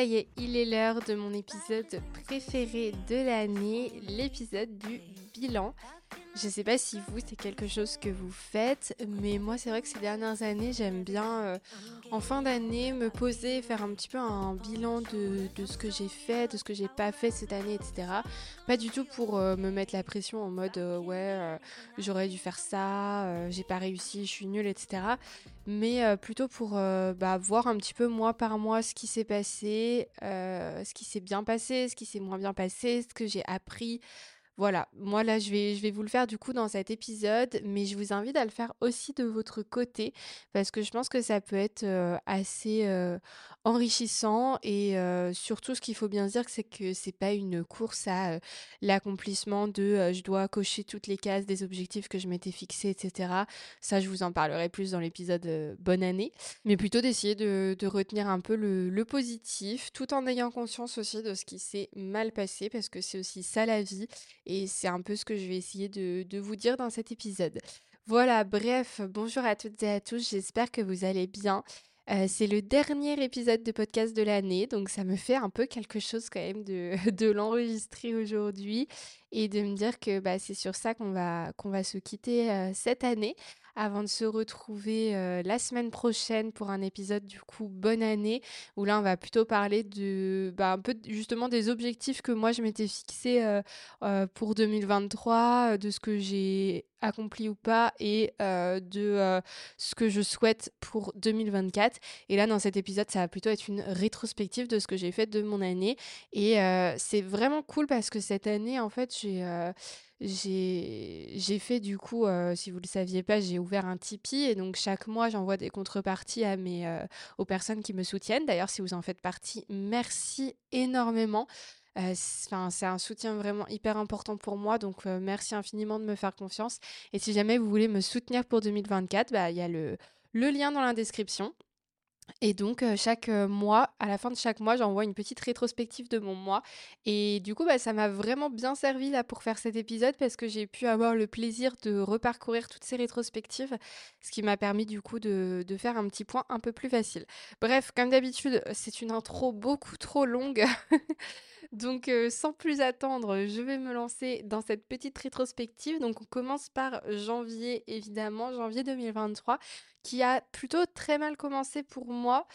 ça il est l'heure de mon épisode préféré de l'année, l'épisode du bilan. Je sais pas si vous, c'est quelque chose que vous faites, mais moi, c'est vrai que ces dernières années, j'aime bien, euh, en fin d'année, me poser, faire un petit peu un bilan de, ce que j'ai fait, de ce que j'ai pas fait cette année, etc. Pas du tout pour euh, me mettre la pression en mode, euh, ouais, j'aurais dû faire ça, j'ai pas réussi, je suis nulle, etc. Mais plutôt pour bah, voir un petit peu, mois par mois, ce qui s'est passé, ce qui s'est bien passé, ce qui s'est moins bien passé, ce que j'ai appris voilà, moi là je vais, vous le faire du coup dans cet épisode, mais je vous invite à le faire aussi de votre côté parce que je pense que ça peut être assez enrichissant et surtout ce qu'il faut bien dire c'est que c'est pas une course à l'accomplissement de je dois cocher toutes les cases des objectifs que je m'étais fixés, etc. Ça je vous en parlerai plus dans l'épisode bonne année, mais plutôt d'essayer de, retenir un peu le positif tout en ayant conscience aussi de ce qui s'est mal passé parce que c'est aussi ça la vie et c'est un peu ce que je vais essayer de, vous dire dans cet épisode. Voilà, bref, bonjour à toutes et à tous, j'espère que vous allez bien. Euh, c'est le dernier épisode de podcast de l'année, donc ça me fait un peu quelque chose quand même de, l'enregistrer aujourd'hui et de me dire que bah, c'est sur ça qu'on va, qu'on va se quitter euh, cette année avant de se retrouver euh, la semaine prochaine pour un épisode du coup bonne année où là on va plutôt parler de bah, un peu justement des objectifs que moi je m'étais fixé euh, euh, pour 2023 de ce que j'ai accompli ou pas et de ce que je souhaite pour 2024 et là dans cet épisode ça va plutôt être une rétrospective de ce que j'ai fait de mon année. Et c'est vraiment cool parce que cette année en fait j'ai j'ai fait du coup, euh, si vous ne le saviez pas, j'ai ouvert un Tipeee et donc chaque mois j'envoie des contreparties à mes, euh, aux personnes qui me soutiennent. D'ailleurs, si vous en faites partie, merci énormément. Euh, c'est un soutien vraiment hyper important pour moi, donc merci infiniment de me faire confiance. Et si jamais vous voulez me soutenir pour 2024, bah, il y a le, le lien dans la description. Et donc, chaque mois, à la fin de chaque mois, j'envoie une petite rétrospective de mon mois. Et du coup, bah, ça m'a vraiment bien servi là pour faire cet épisode parce que j'ai pu avoir le plaisir de reparcourir toutes ces rétrospectives, ce qui m'a permis du coup de, de faire un petit point un peu plus facile. Bref, comme d'habitude, c'est une intro beaucoup trop longue. Donc, sans plus attendre, je vais me lancer dans cette petite rétrospective. Donc, on commence par janvier, évidemment, janvier 2023, qui a plutôt très mal commencé pour moi.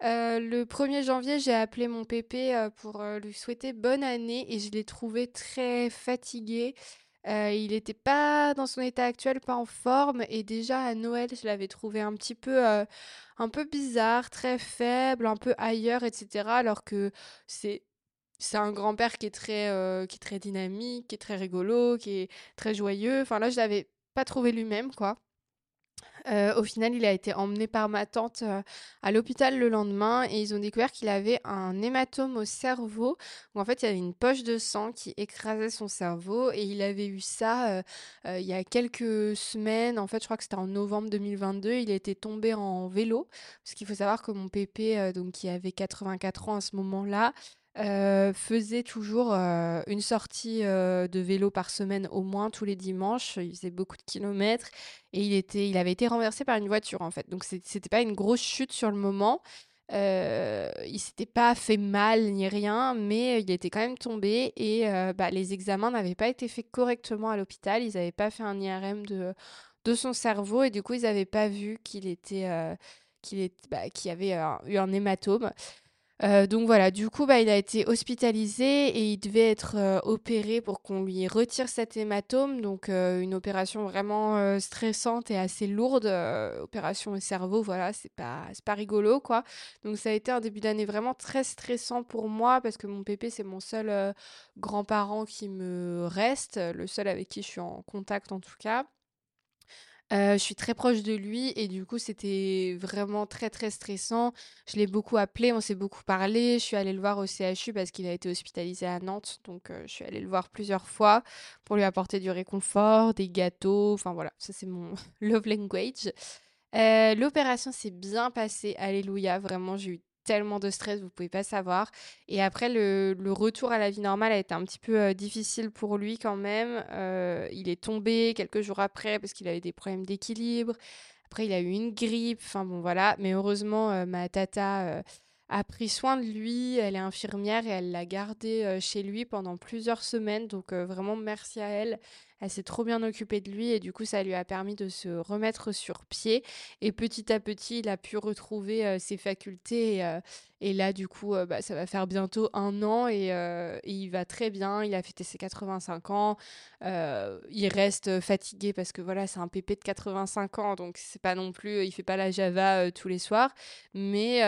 le 1er janvier, j'ai appelé mon pépé pour lui souhaiter bonne année et je l'ai trouvé très fatigué. il n'était pas dans son état actuel, pas en forme. Et déjà à Noël, je l'avais trouvé un petit peu, un peu bizarre, très faible, un peu ailleurs, etc. Alors que c'est c'est un grand-père qui est très euh, qui est très dynamique, qui est très rigolo, qui est très joyeux. Enfin là, je l'avais pas trouvé lui-même quoi. Euh, au final, il a été emmené par ma tante euh, à l'hôpital le lendemain et ils ont découvert qu'il avait un hématome au cerveau. En fait, il y avait une poche de sang qui écrasait son cerveau et il avait eu ça il y a quelques semaines. En fait, je crois que c'était en novembre 2022. Il était tombé en vélo parce qu'il faut savoir que mon pépé, donc qui avait 84 ans à ce moment-là, euh, faisait toujours euh, une sortie euh, de vélo par semaine au moins tous les dimanches. Il faisait beaucoup de kilomètres et il, était, il avait été renversé par une voiture en fait. Donc c'était pas une grosse chute sur le moment. il s'était pas fait mal ni rien, mais il était quand même tombé et bah, les examens n'avaient pas été faits correctement à l'hôpital. Ils n'avaient pas fait un IRM de, de son cerveau et du coup ils n'avaient pas vu qu'il était qu'il bah, avait eu un hématome. Euh, donc voilà, du coup, bah, il a été hospitalisé et il devait être euh, opéré pour qu'on lui retire cet hématome. Donc euh, une opération vraiment stressante et assez lourde, opération au cerveau, voilà, c'est pas, pas rigolo quoi. Donc ça a été un début d'année vraiment très stressant pour moi parce que mon pépé, c'est mon seul grand-parent qui me reste, le seul avec qui je suis en contact en tout cas. Euh, je suis très proche de lui et du coup, c'était vraiment très, très stressant. Je l'ai beaucoup appelé, on s'est beaucoup parlé. Je suis allée le voir au CHU parce qu'il a été hospitalisé à Nantes. Donc, euh, je suis allée le voir plusieurs fois pour lui apporter du réconfort, des gâteaux. Enfin, voilà, ça, c'est mon love language. Euh, l'opération s'est bien passée, alléluia. Vraiment, j'ai eu tellement de stress, vous pouvez pas savoir. Et après, le, retour à la vie normale a été un petit peu euh, difficile pour lui quand même. Euh, il est tombé quelques jours après parce qu'il avait des problèmes d'équilibre. Après, il a eu une grippe. Enfin bon, voilà. Mais heureusement, euh, ma tata a pris soin de lui. Elle est infirmière et elle l'a gardé chez lui pendant plusieurs semaines. Donc vraiment merci à elle. Elle s'est trop bien occupée de lui et du coup ça lui a permis de se remettre sur pied. Et petit à petit, il a pu retrouver ses facultés. Et, là, du coup, bah, ça va faire bientôt un an et, il va très bien. Il a fêté ses 85 ans. il reste fatigué parce que voilà, c'est un pépé de 85 ans, donc c'est pas non plus, il fait pas la Java tous les soirs. Mais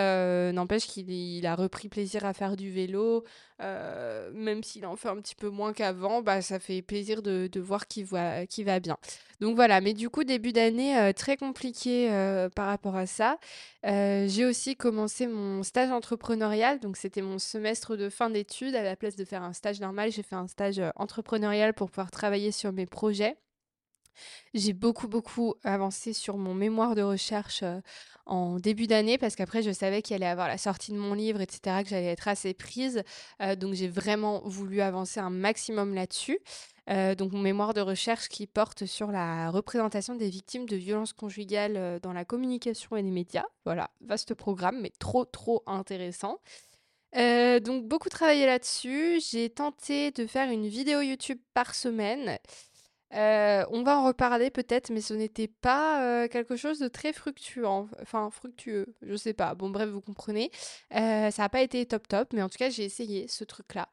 n'empêche qu'il a repris plaisir à faire du vélo. Euh, même s'il en fait un petit peu moins qu'avant, bah, ça fait plaisir de, voir qu'il va bien. Donc voilà, mais du coup, début d'année euh, très compliqué euh, par rapport à ça. j'ai aussi commencé mon stage entrepreneurial, donc c'était mon semestre de fin d'études. À la place de faire un stage normal, j'ai fait un stage entrepreneurial pour pouvoir travailler sur mes projets. J'ai beaucoup, beaucoup avancé sur mon mémoire de recherche en début d'année parce qu'après, je savais qu'il allait avoir la sortie de mon livre, etc., que j'allais être assez prise. donc, j'ai vraiment voulu avancer un maximum là-dessus. Donc, mon mémoire de recherche qui porte sur la représentation des victimes de violences conjugales dans la communication et les médias. Voilà, vaste programme, mais trop, trop intéressant. donc, beaucoup travaillé là-dessus. J'ai tenté de faire une vidéo YouTube par semaine. Euh, on va en reparler peut-être, mais ce n'était pas euh, quelque chose de très fructueux, enfin fructueux, je sais pas. Bon, bref, vous comprenez. Euh, ça n'a pas été top top, mais en tout cas, j'ai essayé ce truc-là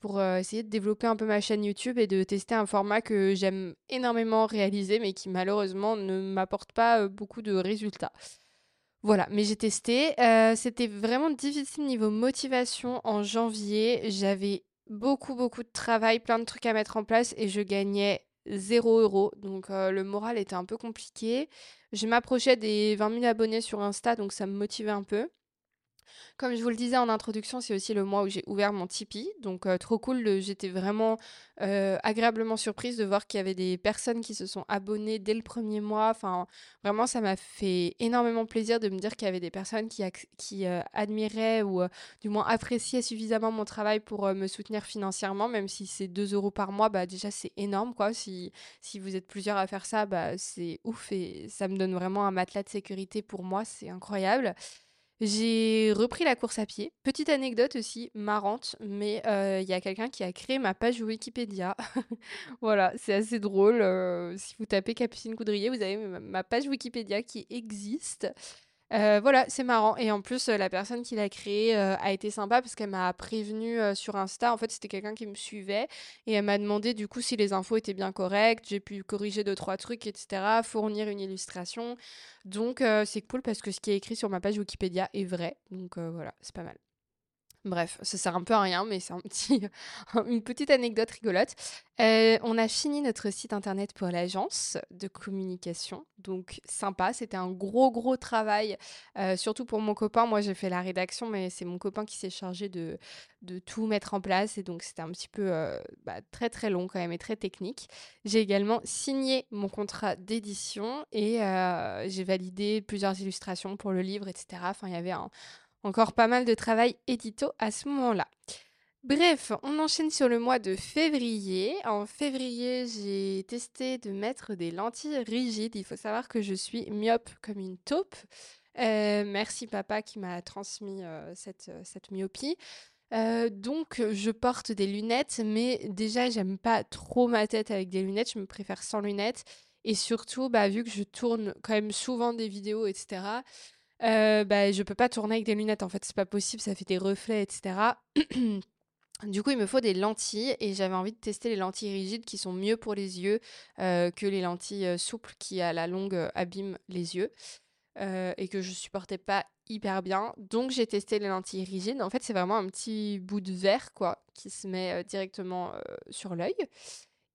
pour essayer de développer un peu ma chaîne YouTube et de tester un format que j'aime énormément réaliser, mais qui malheureusement ne m'apporte pas beaucoup de résultats. Voilà, mais j'ai testé. C'était vraiment difficile niveau motivation en janvier. J'avais beaucoup, beaucoup de travail, plein de trucs à mettre en place et je gagnais 0 euros. Donc le moral était un peu compliqué. Je m'approchais des 20 000 abonnés sur Insta, donc ça me motivait un peu. Comme je vous le disais en introduction, c'est aussi le mois où j'ai ouvert mon Tipeee. Donc, euh, trop cool. J'étais vraiment euh, agréablement surprise de voir qu'il y avait des personnes qui se sont abonnées dès le premier mois. Enfin, vraiment, ça m'a fait énormément plaisir de me dire qu'il y avait des personnes qui, qui euh, admiraient ou du moins appréciaient suffisamment mon travail pour me soutenir financièrement. Même si c'est 2 euros par mois, bah, déjà, c'est énorme. quoi. Si, si vous êtes plusieurs à faire ça, bah, c'est ouf et ça me donne vraiment un matelas de sécurité pour moi. C'est incroyable. J'ai repris la course à pied. Petite anecdote aussi marrante, mais euh, il y a quelqu'un qui a créé ma page Wikipédia. voilà, c'est assez drôle. Euh, si vous tapez Capucine Coudrier, vous avez ma page Wikipédia qui existe. Euh, voilà, c'est marrant. Et en plus, euh, la personne qui l'a créé euh, a été sympa parce qu'elle m'a prévenu sur Insta. En fait, c'était quelqu'un qui me suivait et elle m'a demandé du coup si les infos étaient bien correctes. J'ai pu corriger deux trois trucs, etc. Fournir une illustration. Donc c'est cool parce que ce qui est écrit sur ma page Wikipédia est vrai. Donc voilà, c'est pas mal. Bref, ça sert un peu à rien, mais c'est une petite anecdote rigolote. Euh, on a fini notre site internet pour l'agence de communication, donc sympa. C'était un gros gros travail, euh, surtout pour mon copain. Moi, j'ai fait la rédaction, mais c'est mon copain qui s'est chargé de, de tout mettre en place, et donc c'était un petit peu euh, bah, très très long quand même et très technique. J'ai également signé mon contrat d'édition et j'ai validé plusieurs illustrations pour le livre, etc. Enfin, il y avait un encore pas mal de travail édito à ce moment-là. Bref, on enchaîne sur le mois de février. En février, j'ai testé de mettre des lentilles rigides. Il faut savoir que je suis myope comme une taupe. Euh, merci papa qui m'a transmis euh, cette, euh, cette, myopie. donc je porte des lunettes, mais déjà j'aime pas trop ma tête avec des lunettes, je me préfère sans lunettes. Et surtout, bah, vu que je tourne quand même souvent des vidéos, etc., euh, bah, je peux pas tourner avec des lunettes, en fait, c'est pas possible, ça fait des reflets, etc. Du coup, il me faut des lentilles et j'avais envie de tester les lentilles rigides qui sont mieux pour les yeux euh, que les lentilles euh, souples qui, à la longue, euh, abîment les yeux et que je supportais pas hyper bien. Donc, j'ai testé les lentilles rigides. En fait, c'est vraiment un petit bout de verre quoi, qui se met directement sur l'œil.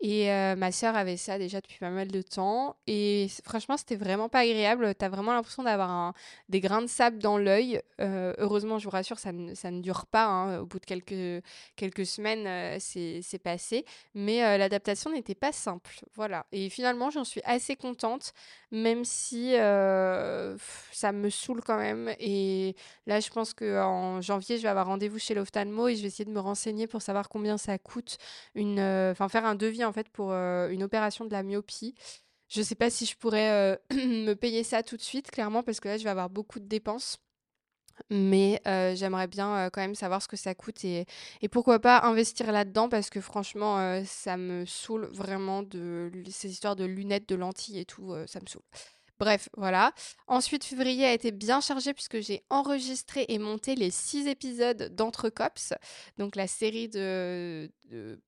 Et ma sœur avait ça déjà depuis pas mal de temps. Et franchement, c'était vraiment pas agréable. T'as vraiment l'impression d'avoir des grains de sable dans l'œil. heureusement, je vous rassure, ça ne, ça ne dure pas. Hein. Au bout de quelques, quelques semaines, c'est passé. Mais l'adaptation n'était pas simple. Voilà. Et finalement, j'en suis assez contente, même si ça me saoule quand même. Et là, je pense qu'en janvier, je vais avoir rendez-vous chez l'ophtalmo et je vais essayer de me renseigner pour savoir combien ça coûte. Une, enfin, faire un devis en fait pour euh, une opération de la myopie. Je ne sais pas si je pourrais euh, me payer ça tout de suite, clairement, parce que là, je vais avoir beaucoup de dépenses. Mais heu, j'aimerais bien, quand même savoir ce que ça coûte et pourquoi pas investir là-dedans parce que franchement, ça me saoule vraiment de ces histoires de lunettes, de lentilles et tout, ça me saoule. Bref, voilà. Ensuite, février a été bien chargé puisque j'ai enregistré et monté les 6 épisodes d'Entre Cops, donc la série de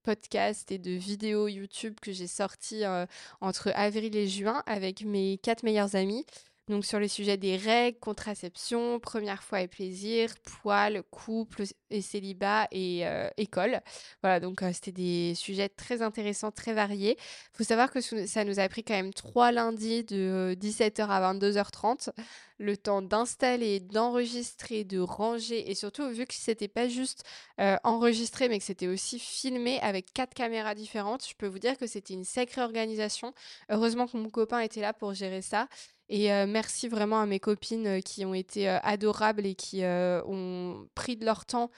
podcasts et de vidéos YouTube que j'ai sorti, heu, entre avril et juin avec mes 4 meilleurs amis. Donc sur les sujets des règles, contraception, première fois et plaisir, poils, couple et célibat et euh, école. Voilà, donc euh, c'était des sujets très intéressants, très variés. Il faut savoir que ça nous a pris quand même trois lundis de 17h à 22h30, le temps d'installer, d'enregistrer, de ranger et surtout vu que c'était pas juste euh, enregistré mais que c'était aussi filmé avec quatre caméras différentes, je peux vous dire que c'était une sacrée organisation. Heureusement que mon copain était là pour gérer ça. Et merci vraiment à mes copines qui ont été adorables et qui ont pris de leur temps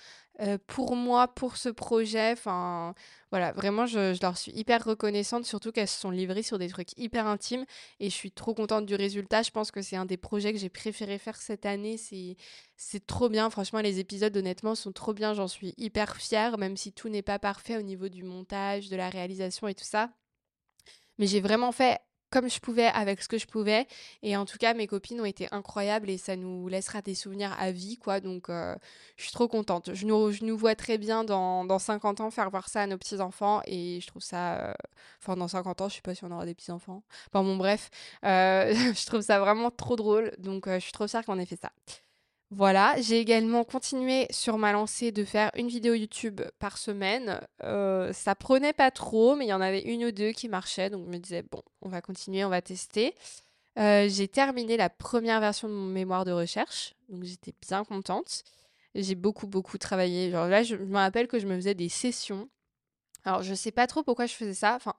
pour moi, pour ce projet. Enfin, voilà, vraiment, je, je leur suis hyper reconnaissante, surtout qu'elles se sont livrées sur des trucs hyper intimes. Et je suis trop contente du résultat. Je pense que c'est un des projets que j'ai préféré faire cette année. C'est trop bien. Franchement, les épisodes, honnêtement, sont trop bien. J'en suis hyper fière, même si tout n'est pas parfait au niveau du montage, de la réalisation et tout ça. Mais j'ai vraiment fait comme je pouvais avec ce que je pouvais. Et en tout cas, mes copines ont été incroyables et ça nous laissera des souvenirs à vie, quoi. Donc, euh, je suis trop contente. Je nous, je nous vois très bien dans, dans 50 ans faire voir ça à nos petits-enfants et je trouve ça... Euh, enfin, dans 50 ans, je sais pas si on aura des petits-enfants. Enfin, bon, bref. Euh, je trouve ça vraiment trop drôle. Donc, je suis trop fière qu'on ait fait ça. Voilà, j'ai également continué sur ma lancée de faire une vidéo YouTube par semaine. Euh, ça prenait pas trop, mais il y en avait une ou deux qui marchaient, donc je me disais, bon, on va continuer, on va tester. Euh, j'ai terminé la première version de mon mémoire de recherche, donc j'étais bien contente. J'ai beaucoup, beaucoup travaillé. Genre là, je, je me rappelle que je me faisais des sessions. Alors, je sais pas trop pourquoi je faisais ça. Enfin,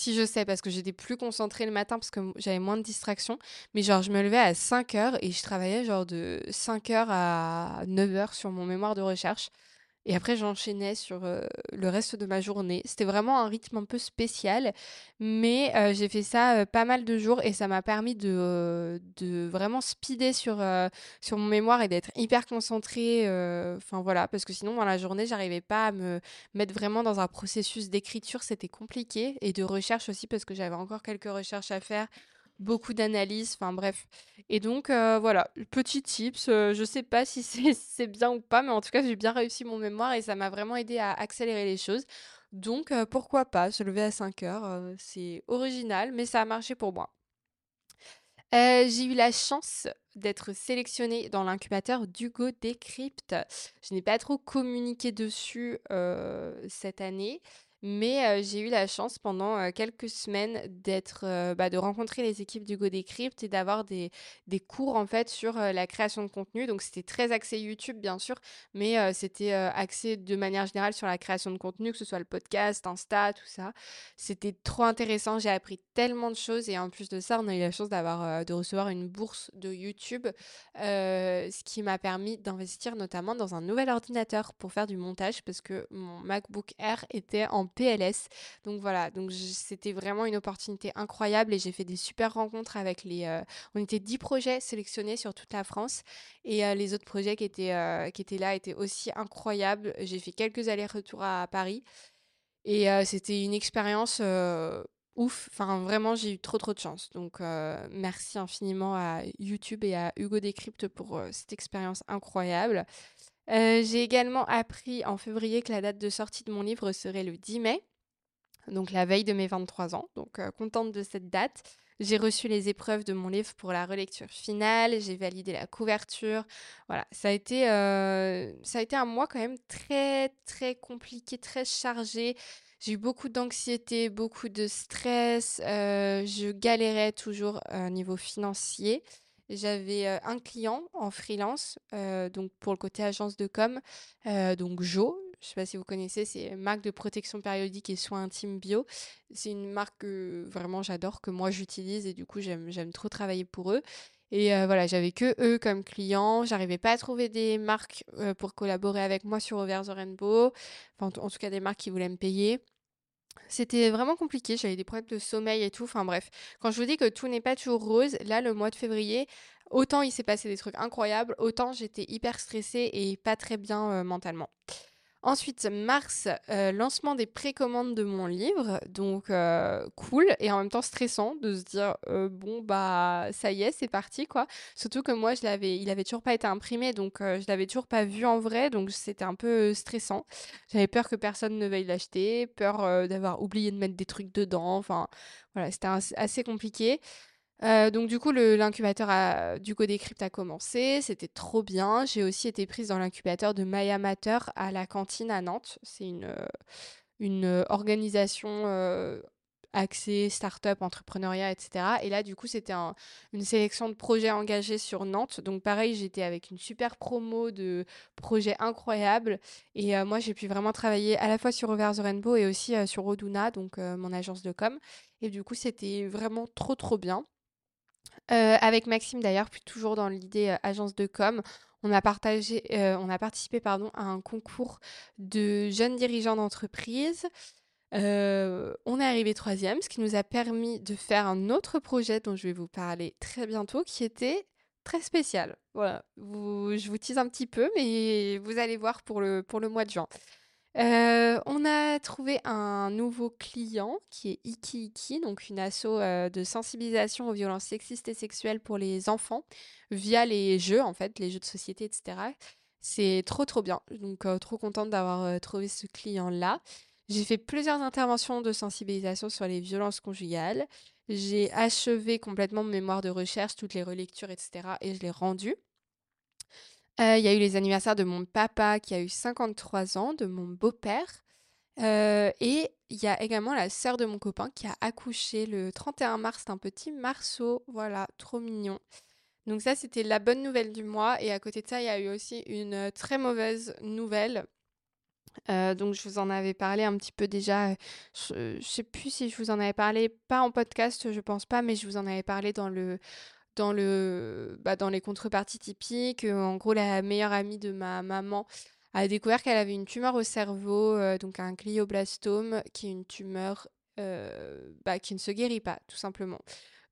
si je sais, parce que j'étais plus concentrée le matin parce que j'avais moins de distractions. Mais genre, je me levais à 5 heures et je travaillais genre de 5 heures à 9 heures sur mon mémoire de recherche. Et après, j'enchaînais sur le reste de ma journée. C'était vraiment un rythme un peu spécial, mais j'ai fait ça pas mal de jours et ça m'a permis de, de vraiment speeder sur, sur mon mémoire et d'être hyper concentrée. Enfin voilà, parce que sinon, dans la journée, j'arrivais pas à me mettre vraiment dans un processus d'écriture. C'était compliqué et de recherche aussi parce que j'avais encore quelques recherches à faire beaucoup d'analyses, enfin bref. Et donc euh, voilà, petit tips, euh, je sais pas si c'est bien ou pas, mais en tout cas j'ai bien réussi mon mémoire et ça m'a vraiment aidé à accélérer les choses. Donc euh, pourquoi pas se lever à 5 heures, c'est original, mais ça a marché pour moi. j'ai eu la chance d'être sélectionnée dans l'incubateur d'Hugo Decrypt. Je n'ai pas trop communiqué dessus cette année. Mais j'ai eu la chance pendant quelques semaines d'être, bah, de rencontrer les équipes du Go Decrypt et d'avoir des, des cours en fait sur la création de contenu. Donc c'était très axé YouTube bien sûr, mais c'était axé de manière générale sur la création de contenu, que ce soit le podcast, Insta, tout ça. C'était trop intéressant. J'ai appris tellement de choses et en plus de ça, on a eu la chance d'avoir de recevoir une bourse de YouTube, ce qui m'a permis d'investir notamment dans un nouvel ordinateur pour faire du montage parce que mon MacBook Air était en PLS. Donc voilà, donc c'était vraiment une opportunité incroyable et j'ai fait des super rencontres avec les... Euh, on était 10 projets sélectionnés sur toute la France et euh, les autres projets qui étaient, euh, qui étaient là étaient aussi incroyables. J'ai fait quelques allers-retours à, Paris et c'était une expérience ouf. Enfin, vraiment, j'ai eu trop, trop de chance. Donc, merci infiniment à YouTube et à Hugo Décrypte pour cette expérience incroyable. Euh, j'ai également appris en février que la date de sortie de mon livre serait le 10 mai, donc la veille de mes 23 ans. Donc euh, contente de cette date. J'ai reçu les épreuves de mon livre pour la relecture finale, j'ai validé la couverture. Voilà, ça a été, euh, ça a été un mois quand même très très compliqué, très chargé. J'ai eu beaucoup d'anxiété, beaucoup de stress. je galérais toujours au niveau financier. J'avais un client en freelance, donc pour le côté agence de com, donc Jo. Je ne sais pas si vous connaissez, c'est marque de protection périodique et soins intimes bio. C'est une marque que vraiment j'adore, que moi j'utilise et du coup j'aime trop travailler pour eux. Et voilà, j'avais que eux comme clients. J'arrivais pas à trouver des marques pour collaborer avec moi sur Over the Rainbow. En tout cas, des marques qui voulaient me payer. C'était vraiment compliqué, j'avais des problèmes de sommeil et tout, enfin bref. Quand je vous dis que tout n'est pas toujours rose, là, le mois de février, autant il s'est passé des trucs incroyables, autant j'étais hyper stressée et pas très bien mentalement. Ensuite, mars, euh, lancement des précommandes de mon livre, donc euh, cool et en même temps stressant de se dire euh, bon bah ça y est, c'est parti quoi. Surtout que moi je l'avais, il avait toujours pas été imprimé, donc je l'avais toujours pas vu en vrai, donc c'était un peu stressant. J'avais peur que personne ne veuille l'acheter, peur d'avoir oublié de mettre des trucs dedans, enfin voilà, c'était assez compliqué. Euh, donc du coup, l'incubateur du Codecrypt a commencé, c'était trop bien. J'ai aussi été prise dans l'incubateur de My Amateur à la cantine à Nantes. C'est une, euh, euh, organisation axée start-up, entrepreneuriat, etc. Et là, du coup, c'était une sélection de projets engagés sur Nantes. Donc pareil, j'étais avec une super promo de projets incroyables. Et moi, j'ai pu vraiment travailler à la fois sur Over the Rainbow et aussi sur Oduna, donc mon agence de com. Et du coup, c'était vraiment trop, trop bien. Euh, avec Maxime d'ailleurs, puis toujours dans l'idée euh, agence de com, on a partagé, euh, on a participé pardon à un concours de jeunes dirigeants d'entreprise. on est arrivé troisième, ce qui nous a permis de faire un autre projet dont je vais vous parler très bientôt, qui était très spécial. Voilà, je vous tease un petit peu, mais vous allez voir pour le, pour le mois de juin. Euh, on a trouvé un nouveau client qui est Iki Iki, donc une asso euh, de sensibilisation aux violences sexistes et sexuelles pour les enfants via les jeux, en fait, les jeux de société, etc. C'est trop trop bien. Donc euh, trop contente d'avoir trouvé ce client-là. J'ai fait plusieurs interventions de sensibilisation sur les violences conjugales. J'ai achevé complètement mon mémoire de recherche, toutes les relectures, etc. Et je l'ai rendu. Euh, il y a eu les anniversaires de mon papa qui a eu 53 ans, de mon beau-père. Euh, et il y a également la sœur de mon copain qui a accouché le 31 mars d'un petit marceau. Voilà, trop mignon. Donc ça, c'était la bonne nouvelle du mois. Et à côté de ça, il y a eu aussi une très mauvaise nouvelle. Euh, donc je vous en avais parlé un petit peu déjà. Je, ne sais plus si je vous en avais parlé, pas en podcast, je pense pas, mais je vous en avais parlé dans le dans, le, bah, dans les contreparties typiques. Euh, en gros, la meilleure amie de ma maman a découvert qu'elle avait une tumeur au cerveau, euh, donc un glioblastome, qui est une tumeur euh, bah, qui ne se guérit pas, tout simplement.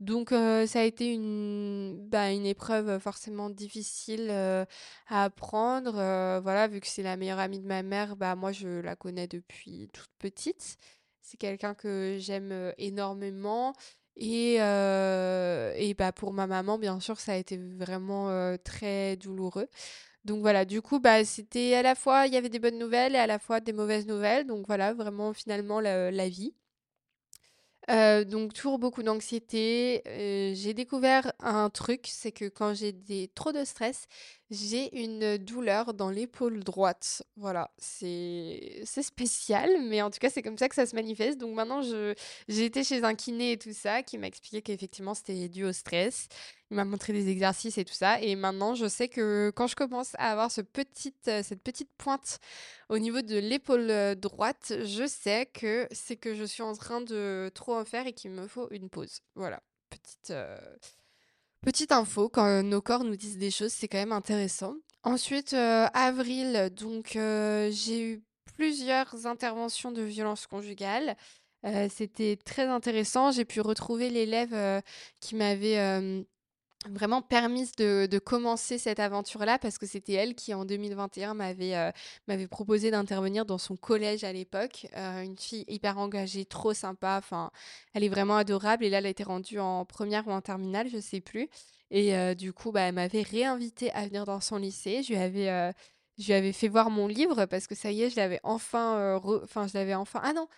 Donc ça a été une, bah, une épreuve forcément difficile à apprendre. voilà, vu que c'est la meilleure amie de ma mère, bah, moi je la connais depuis toute petite. C'est quelqu'un que j'aime énormément. Et, euh, et bah pour ma maman, bien sûr, ça a été vraiment euh, très douloureux. Donc voilà, du coup, bah, c'était à la fois, il y avait des bonnes nouvelles et à la fois des mauvaises nouvelles. Donc voilà, vraiment finalement la vie. Euh, donc toujours beaucoup d'anxiété. J'ai découvert un truc, c'est que quand j'ai des trop de stress, j'ai une douleur dans l'épaule droite. Voilà, c'est spécial, mais en tout cas c'est comme ça que ça se manifeste. Donc maintenant je j'ai été chez un kiné et tout ça qui m'a expliqué qu'effectivement c'était dû au stress. Il m'a montré des exercices et tout ça. Et maintenant, je sais que quand je commence à avoir ce petite, euh, cette petite pointe au niveau de l'épaule euh, droite, je sais que c'est que je suis en train de trop en faire et qu'il me faut une pause. Voilà, petite, euh, petite info. Quand nos corps nous disent des choses, c'est quand même intéressant. Ensuite, avril, donc j'ai eu plusieurs interventions de violence conjugale. C'était très intéressant. J'ai pu retrouver l'élève qui m'avait vraiment permise de, commencer cette aventure-là parce que c'était elle qui, en 2021, m'avait euh, m'avait proposé d'intervenir dans son collège à l'époque. Euh, une fille hyper engagée, trop sympa. Enfin, elle est vraiment adorable. Et là, elle a été rendue en première ou en terminale, je sais plus. Et euh, du coup, bah, elle m'avait réinvité à venir dans son lycée. Je lui avais, je lui avais fait voir mon livre parce que ça y est, je l'avais enfin, enfin, je l'avais enfin. Ah non,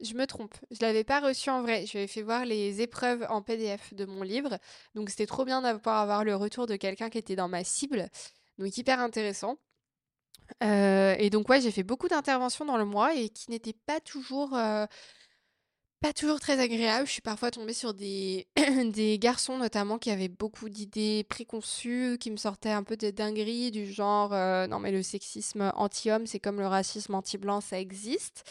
je me trompe, je l'avais pas reçu en vrai. Je lui fait voir les épreuves en PDF de mon livre. Donc c'était trop bien d'avoir avoir le retour de quelqu'un qui était dans ma cible. Donc hyper intéressant. Euh, et donc ouais, j'ai fait beaucoup d'interventions dans le mois et qui n'étaient pas toujours euh, pas toujours très agréables. Je suis parfois tombée sur des, des garçons notamment qui avaient beaucoup d'idées préconçues, qui me sortaient un peu des dingueries du genre euh, non mais le sexisme anti-homme, c'est comme le racisme anti-blanc, ça existe.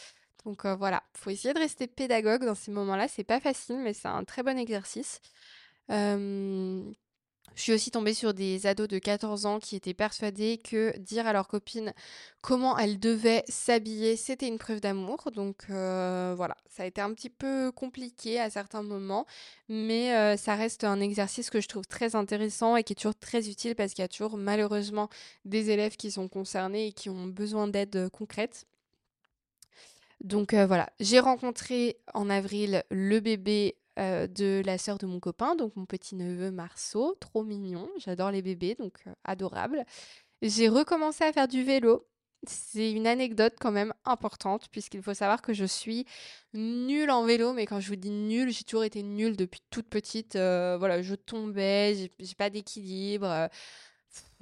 Donc euh, voilà, il faut essayer de rester pédagogue dans ces moments-là. C'est pas facile, mais c'est un très bon exercice. Je suis aussi tombée sur des ados de 14 ans qui étaient persuadés que dire à leur copine comment elles devaient s'habiller, c'était une preuve d'amour. Donc euh, voilà, ça a été un petit peu compliqué à certains moments, mais euh, ça reste un exercice que je trouve très intéressant et qui est toujours très utile parce qu'il y a toujours malheureusement des élèves qui sont concernés et qui ont besoin d'aide concrète. Donc euh, voilà, j'ai rencontré en avril le bébé euh, de la sœur de mon copain, donc mon petit-neveu Marceau, trop mignon, j'adore les bébés, donc euh, adorable. J'ai recommencé à faire du vélo. C'est une anecdote quand même importante, puisqu'il faut savoir que je suis nulle en vélo, mais quand je vous dis nulle, j'ai toujours été nulle depuis toute petite. Voilà, je tombais, j'ai pas d'équilibre.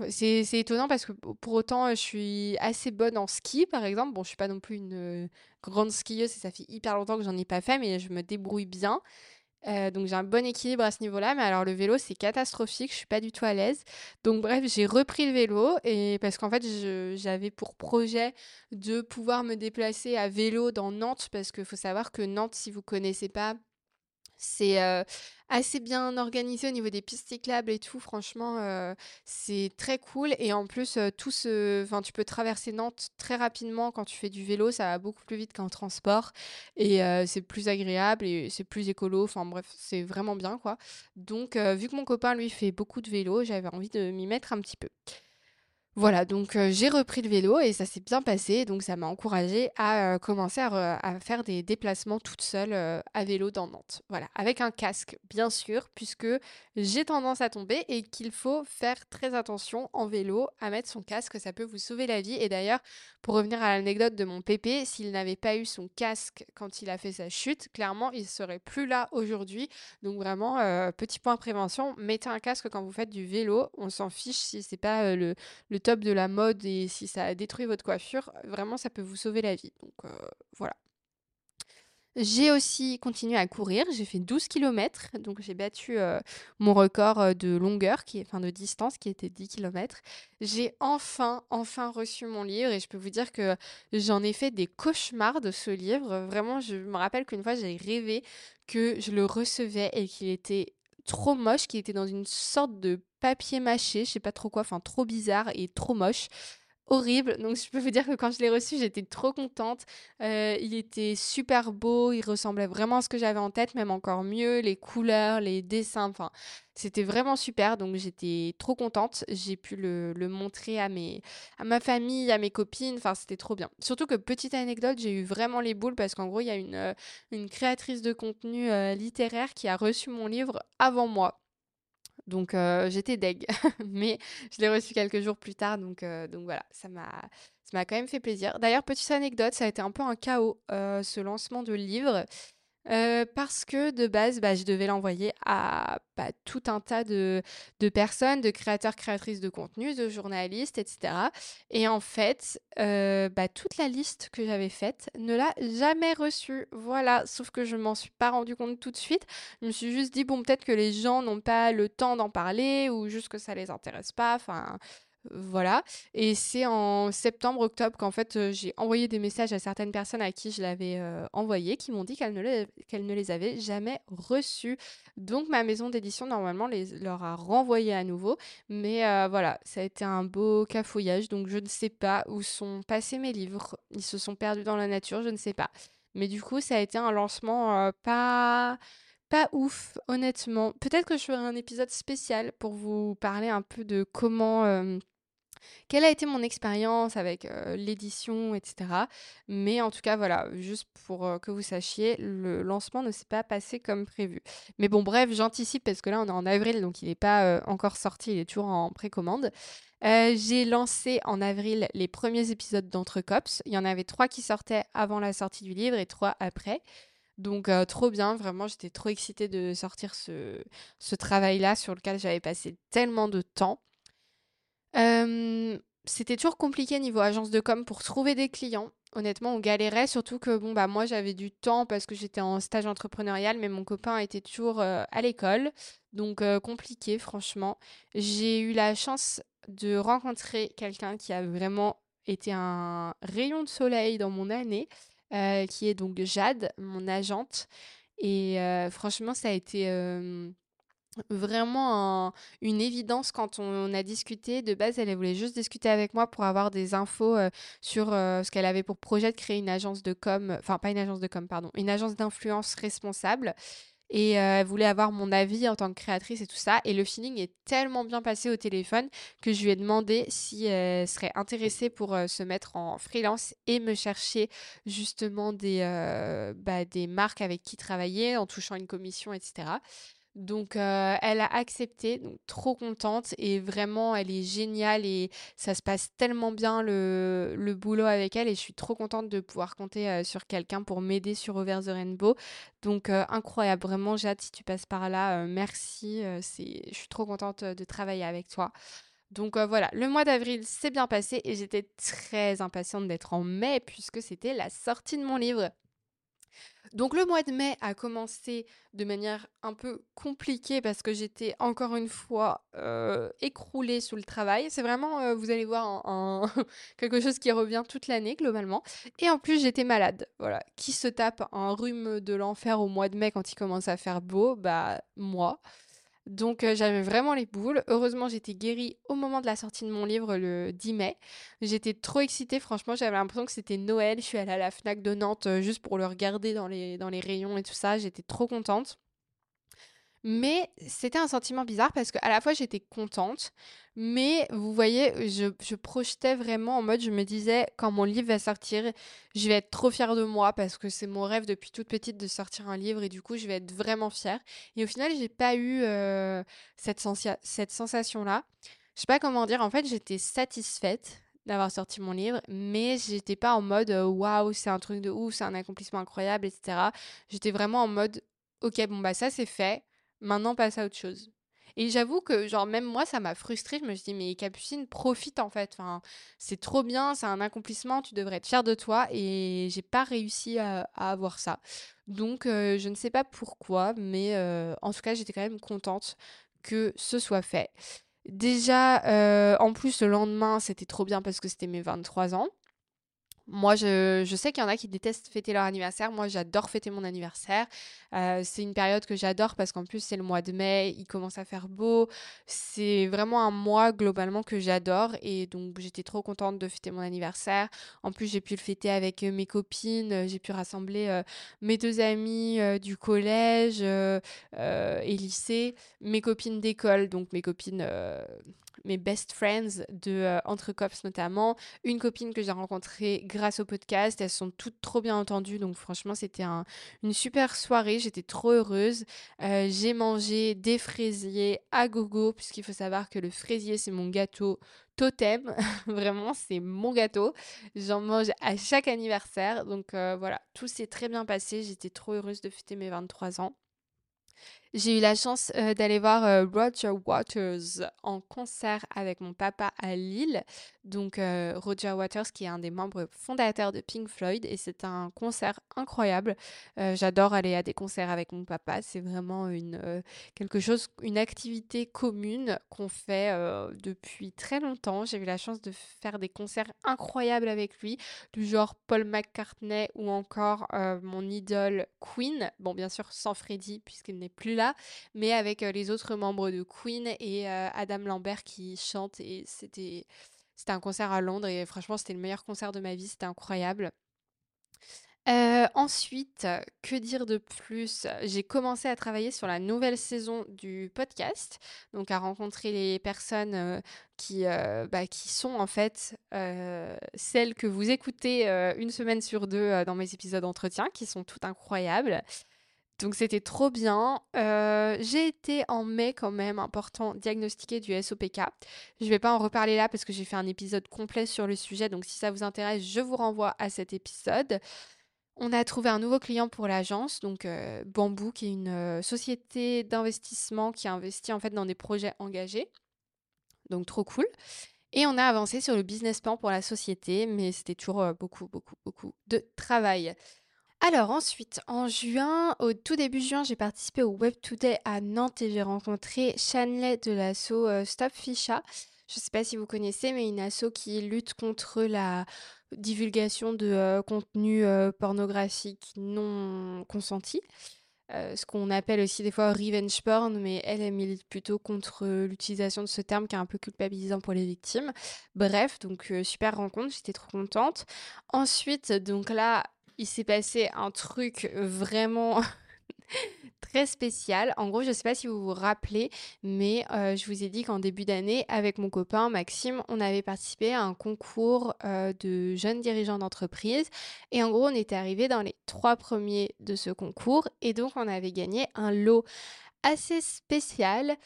C'est étonnant parce que pour autant, je suis assez bonne en ski, par exemple. Bon, je suis pas non plus une grande skieuse et ça fait hyper longtemps que j'en ai pas fait, mais je me débrouille bien. Euh, donc j'ai un bon équilibre à ce niveau-là, mais alors le vélo c'est catastrophique, je suis pas du tout à l'aise. Donc bref, j'ai repris le vélo et parce qu'en fait j'avais pour projet de pouvoir me déplacer à vélo dans Nantes parce qu'il faut savoir que Nantes, si vous connaissez pas, c'est assez bien organisé au niveau des pistes cyclables et tout. Franchement, c'est très cool. Et en plus, tout ce... enfin, tu peux traverser Nantes très rapidement quand tu fais du vélo. Ça va beaucoup plus vite qu'en transport. Et c'est plus agréable et c'est plus écolo. Enfin bref, c'est vraiment bien quoi. Donc, vu que mon copain, lui, fait beaucoup de vélo, j'avais envie de m'y mettre un petit peu. Voilà, donc j'ai repris le vélo et ça s'est bien passé. Donc ça m'a encouragée à commencer à, faire des déplacements toute seule à vélo dans Nantes. Voilà, avec un casque, bien sûr, puisque j'ai tendance à tomber et qu'il faut faire très attention en vélo à mettre son casque. Ça peut vous sauver la vie. Et d'ailleurs, pour revenir à l'anecdote de mon pépé, s'il n'avait pas eu son casque quand il a fait sa chute, clairement, il serait plus là aujourd'hui. Donc vraiment, petit point prévention, mettez un casque quand vous faites du vélo. On s'en fiche si c'est pas le top de la mode et si ça a détruit votre coiffure, vraiment ça peut vous sauver la vie. Donc euh, voilà. J'ai aussi continué à courir, j'ai fait 12 km, donc j'ai battu euh, mon record euh, de longueur, qui enfin de distance, qui était 10 km. J'ai enfin, enfin reçu mon livre et je peux vous dire que j'en ai fait des cauchemars de ce livre. Vraiment, je me rappelle qu'une fois j'ai rêvé que je le recevais et qu'il était trop moche, qu'il était dans une sorte de papier mâché, je sais pas trop quoi, enfin trop bizarre et trop moche. Horrible. Donc, je peux vous dire que quand je l'ai reçu, j'étais trop contente. Euh, il était super beau, il ressemblait vraiment à ce que j'avais en tête, même encore mieux. Les couleurs, les dessins, enfin, c'était vraiment super. Donc, j'étais trop contente. J'ai pu le, montrer à, mes, à ma famille, à mes copines. Enfin, c'était trop bien. Surtout que, petite anecdote, j'ai eu vraiment les boules parce qu'en gros, il y a une, euh, une créatrice de contenu euh, littéraire qui a reçu mon livre avant moi. Donc j'étais deg, mais je l'ai reçu quelques jours plus tard, donc, donc voilà, ça m'a, ça m'a quand même fait plaisir. D'ailleurs, petite anecdote, ça a été un peu un chaos, ce lancement de livre. Parce que de base, bah, je devais l'envoyer à bah, tout un tas de, personnes, de créateurs, créatrices de contenu, de journalistes, etc. Et en fait, bah, toute la liste que j'avais faite ne l'a jamais reçue. Voilà, sauf que je m'en suis pas rendu compte tout de suite. Je me suis juste dit, bon, peut-être que les gens n'ont pas le temps d'en parler ou juste que ça les intéresse pas. Enfin, voilà. Et c'est en septembre-octobre qu'en fait, euh, j'ai envoyé des messages à certaines personnes à qui je l'avais euh, envoyé, qui m'ont dit qu'elles ne, les, avaient jamais reçus. Donc, ma maison d'édition, normalement, les, leur a renvoyé à nouveau. Mais euh, voilà, ça a été un beau cafouillage. Donc, je ne sais pas où sont passés mes livres. Ils se sont perdus dans la nature, je ne sais pas. Mais du coup, ça a été un lancement pas pas ouf, honnêtement. Peut-être que je ferai un épisode spécial pour vous parler un peu de comment quelle a été mon expérience avec l'édition, etc. Mais en tout cas, voilà, juste pour que vous sachiez, le lancement ne s'est pas passé comme prévu. Mais bon, bref, j'anticipe parce que là, on est en avril, donc il n'est pas encore sorti, il est toujours en précommande. j'ai lancé en avril les premiers épisodes d'Entrecops. Il y en avait trois qui sortaient avant la sortie du livre et trois après. Donc trop bien, vraiment j'étais trop excitée de sortir ce, travail-là sur lequel j'avais passé tellement de temps c'était toujours compliqué niveau agence de com pour trouver des clients. Honnêtement, on galérait, surtout que bon bah moi j'avais du temps parce que j'étais en stage entrepreneurial, mais mon copain était toujours à l'école, donc compliqué franchement. J'ai eu la chance de rencontrer quelqu'un qui a vraiment été un rayon de soleil dans mon année, qui est donc Jade, mon agente. Et franchement, ça a été vraiment une évidence quand on a discuté. De base, elle voulait juste discuter avec moi pour avoir des infos euh, sur euh, ce qu'elle avait pour projet de créer une agence de com, enfin pas une agence de com, pardon, une agence d'influence responsable. Et euh, elle voulait avoir mon avis en tant que créatrice et tout ça. Et le feeling est tellement bien passé au téléphone que je lui ai demandé si elle serait intéressée pour se mettre en freelance et me chercher justement des, bah, des marques avec qui travailler en touchant une commission, etc. Donc, elle a accepté, trop contente et vraiment, elle est géniale et ça se passe tellement bien le, boulot avec elle et je suis trop contente de pouvoir compter sur quelqu'un pour m'aider sur Over the Rainbow. Donc, incroyable, vraiment, Jade, si tu passes par là, merci, c'est, je suis trop contente de travailler avec toi. Donc voilà, le mois d'avril s'est bien passé et j'étais très impatiente d'être en mai puisque c'était la sortie de mon livre. Donc le mois de mai a commencé de manière un peu compliquée parce que j'étais encore une fois écroulée sous le travail. C'est vraiment, vous allez voir, quelque chose qui revient toute l'année globalement. Et en plus j'étais malade. Voilà, qui se tape un rhume de l'enfer au mois de mai quand il commence à faire beau? Bah moi. Donc j'avais vraiment les boules. Heureusement, j'étais guérie au moment de la sortie de mon livre le 10 mai. J'étais trop excitée, franchement, j'avais l'impression que c'était Noël. Je suis allée à la Fnac de Nantes juste pour le regarder dans les, dans les rayons et tout ça. J'étais trop contente. Mais c'était un sentiment bizarre parce qu'à la fois j'étais contente, mais vous voyez, je, projetais vraiment en mode, je me disais, quand mon livre va sortir, je vais être trop fière de moi parce que c'est mon rêve depuis toute petite de sortir un livre et du coup, je vais être vraiment fière. Et au final, j'ai pas eu cette, cette sensation-là. Je sais pas comment dire, en fait, j'étais satisfaite d'avoir sorti mon livre, mais j'étais pas en mode waouh, c'est un truc de ouf, c'est un accomplissement incroyable, etc. J'étais vraiment en mode ok, bon, bah ça c'est fait Maintenant, passe à autre chose. Et j'avoue que, genre, même moi, ça m'a frustrée. Je me suis dit, mais Capucine, profite en fait. Enfin, c'est trop bien, c'est un accomplissement, tu devrais être fière de toi. Et j'ai pas réussi à, avoir ça. Donc, euh, je ne sais pas pourquoi, mais euh, en tout cas, j'étais quand même contente que ce soit fait. Déjà, euh, en plus, le lendemain, c'était trop bien parce que c'était mes 23 ans. Moi, je, je sais qu'il y en a qui détestent fêter leur anniversaire. Moi, j'adore fêter mon anniversaire. Euh, c'est une période que j'adore parce qu'en plus, c'est le mois de mai, il commence à faire beau. C'est vraiment un mois globalement que j'adore et donc j'étais trop contente de fêter mon anniversaire. En plus, j'ai pu le fêter avec euh, mes copines. J'ai pu rassembler euh, mes deux amies du collège et lycée, mes copines d'école, donc mes copines mes best friends de euh, Entre Cops notamment, une copine que j'ai rencontrée grâce au podcast. Elles sont toutes trop bien entendues, donc franchement c'était une super soirée, j'étais trop heureuse. Euh, j'ai mangé des fraisiers à gogo, puisqu'il faut savoir que le fraisier c'est mon gâteau totem, vraiment c'est mon gâteau. J'en mange à chaque anniversaire, donc euh, voilà, tout s'est très bien passé, j'étais trop heureuse de fêter mes 23 ans. J'ai eu la chance d'aller voir Roger Waters en concert avec mon papa à Lille. Donc Roger Waters qui est un des membres fondateurs de Pink Floyd et c'est un concert incroyable. J'adore aller à des concerts avec mon papa. C'est vraiment une quelque chose, une activité commune qu'on fait depuis très longtemps. J'ai eu la chance de faire des concerts incroyables avec lui, du genre Paul McCartney ou encore mon idole Queen. Bon bien sûr sans Freddie puisqu'il n'est plus là mais avec les autres membres de Queen et Adam Lambert qui chante. Et c'était, un concert à Londres et franchement, c'était le meilleur concert de ma vie. C'était incroyable. ensuite, que dire de plus? J'ai commencé à travailler sur la nouvelle saison du podcast, donc à rencontrer les personnes qui, bah, qui sont en fait celles que vous écoutez une semaine sur deux dans mes épisodes d'entretien, qui sont toutes incroyables. Donc c'était trop bien. Euh, j'ai été en mai quand même, important, diagnostiqué du SOPK. Je ne vais pas en reparler là parce que j'ai fait un épisode complet sur le sujet. Donc si ça vous intéresse, je vous renvoie à cet épisode. On a trouvé un nouveau client pour l'agence, donc euh, Bamboo, qui est une euh, société d'investissement qui investit en fait dans des projets engagés. Donc trop cool. Et on a avancé sur le business plan pour la société, mais c'était toujours beaucoup, beaucoup, beaucoup de travail. Alors ensuite, en juin, au tout début juin, j'ai participé au Web Today à Nantes et j'ai rencontré Chanley de l'asso euh, Stop Ficha. Je ne sais pas si vous connaissez, mais une asso qui lutte contre la divulgation de euh, contenu euh, pornographique non consenti. ce qu'on appelle aussi des fois revenge porn, mais elle, elle milite plutôt contre l'utilisation de ce terme qui est un peu culpabilisant pour les victimes. Bref, donc super rencontre, j'étais trop contente. Ensuite, donc là, il s'est passé un truc vraiment très spécial. En gros, je ne sais pas si vous vous rappelez, mais euh, je vous ai dit qu'en début d'année, avec mon copain Maxime, on avait participé à un concours euh, de jeunes dirigeants d'entreprise. Et en gros, on était arrivé dans les trois premiers de ce concours. Et donc, on avait gagné un lot assez spécial.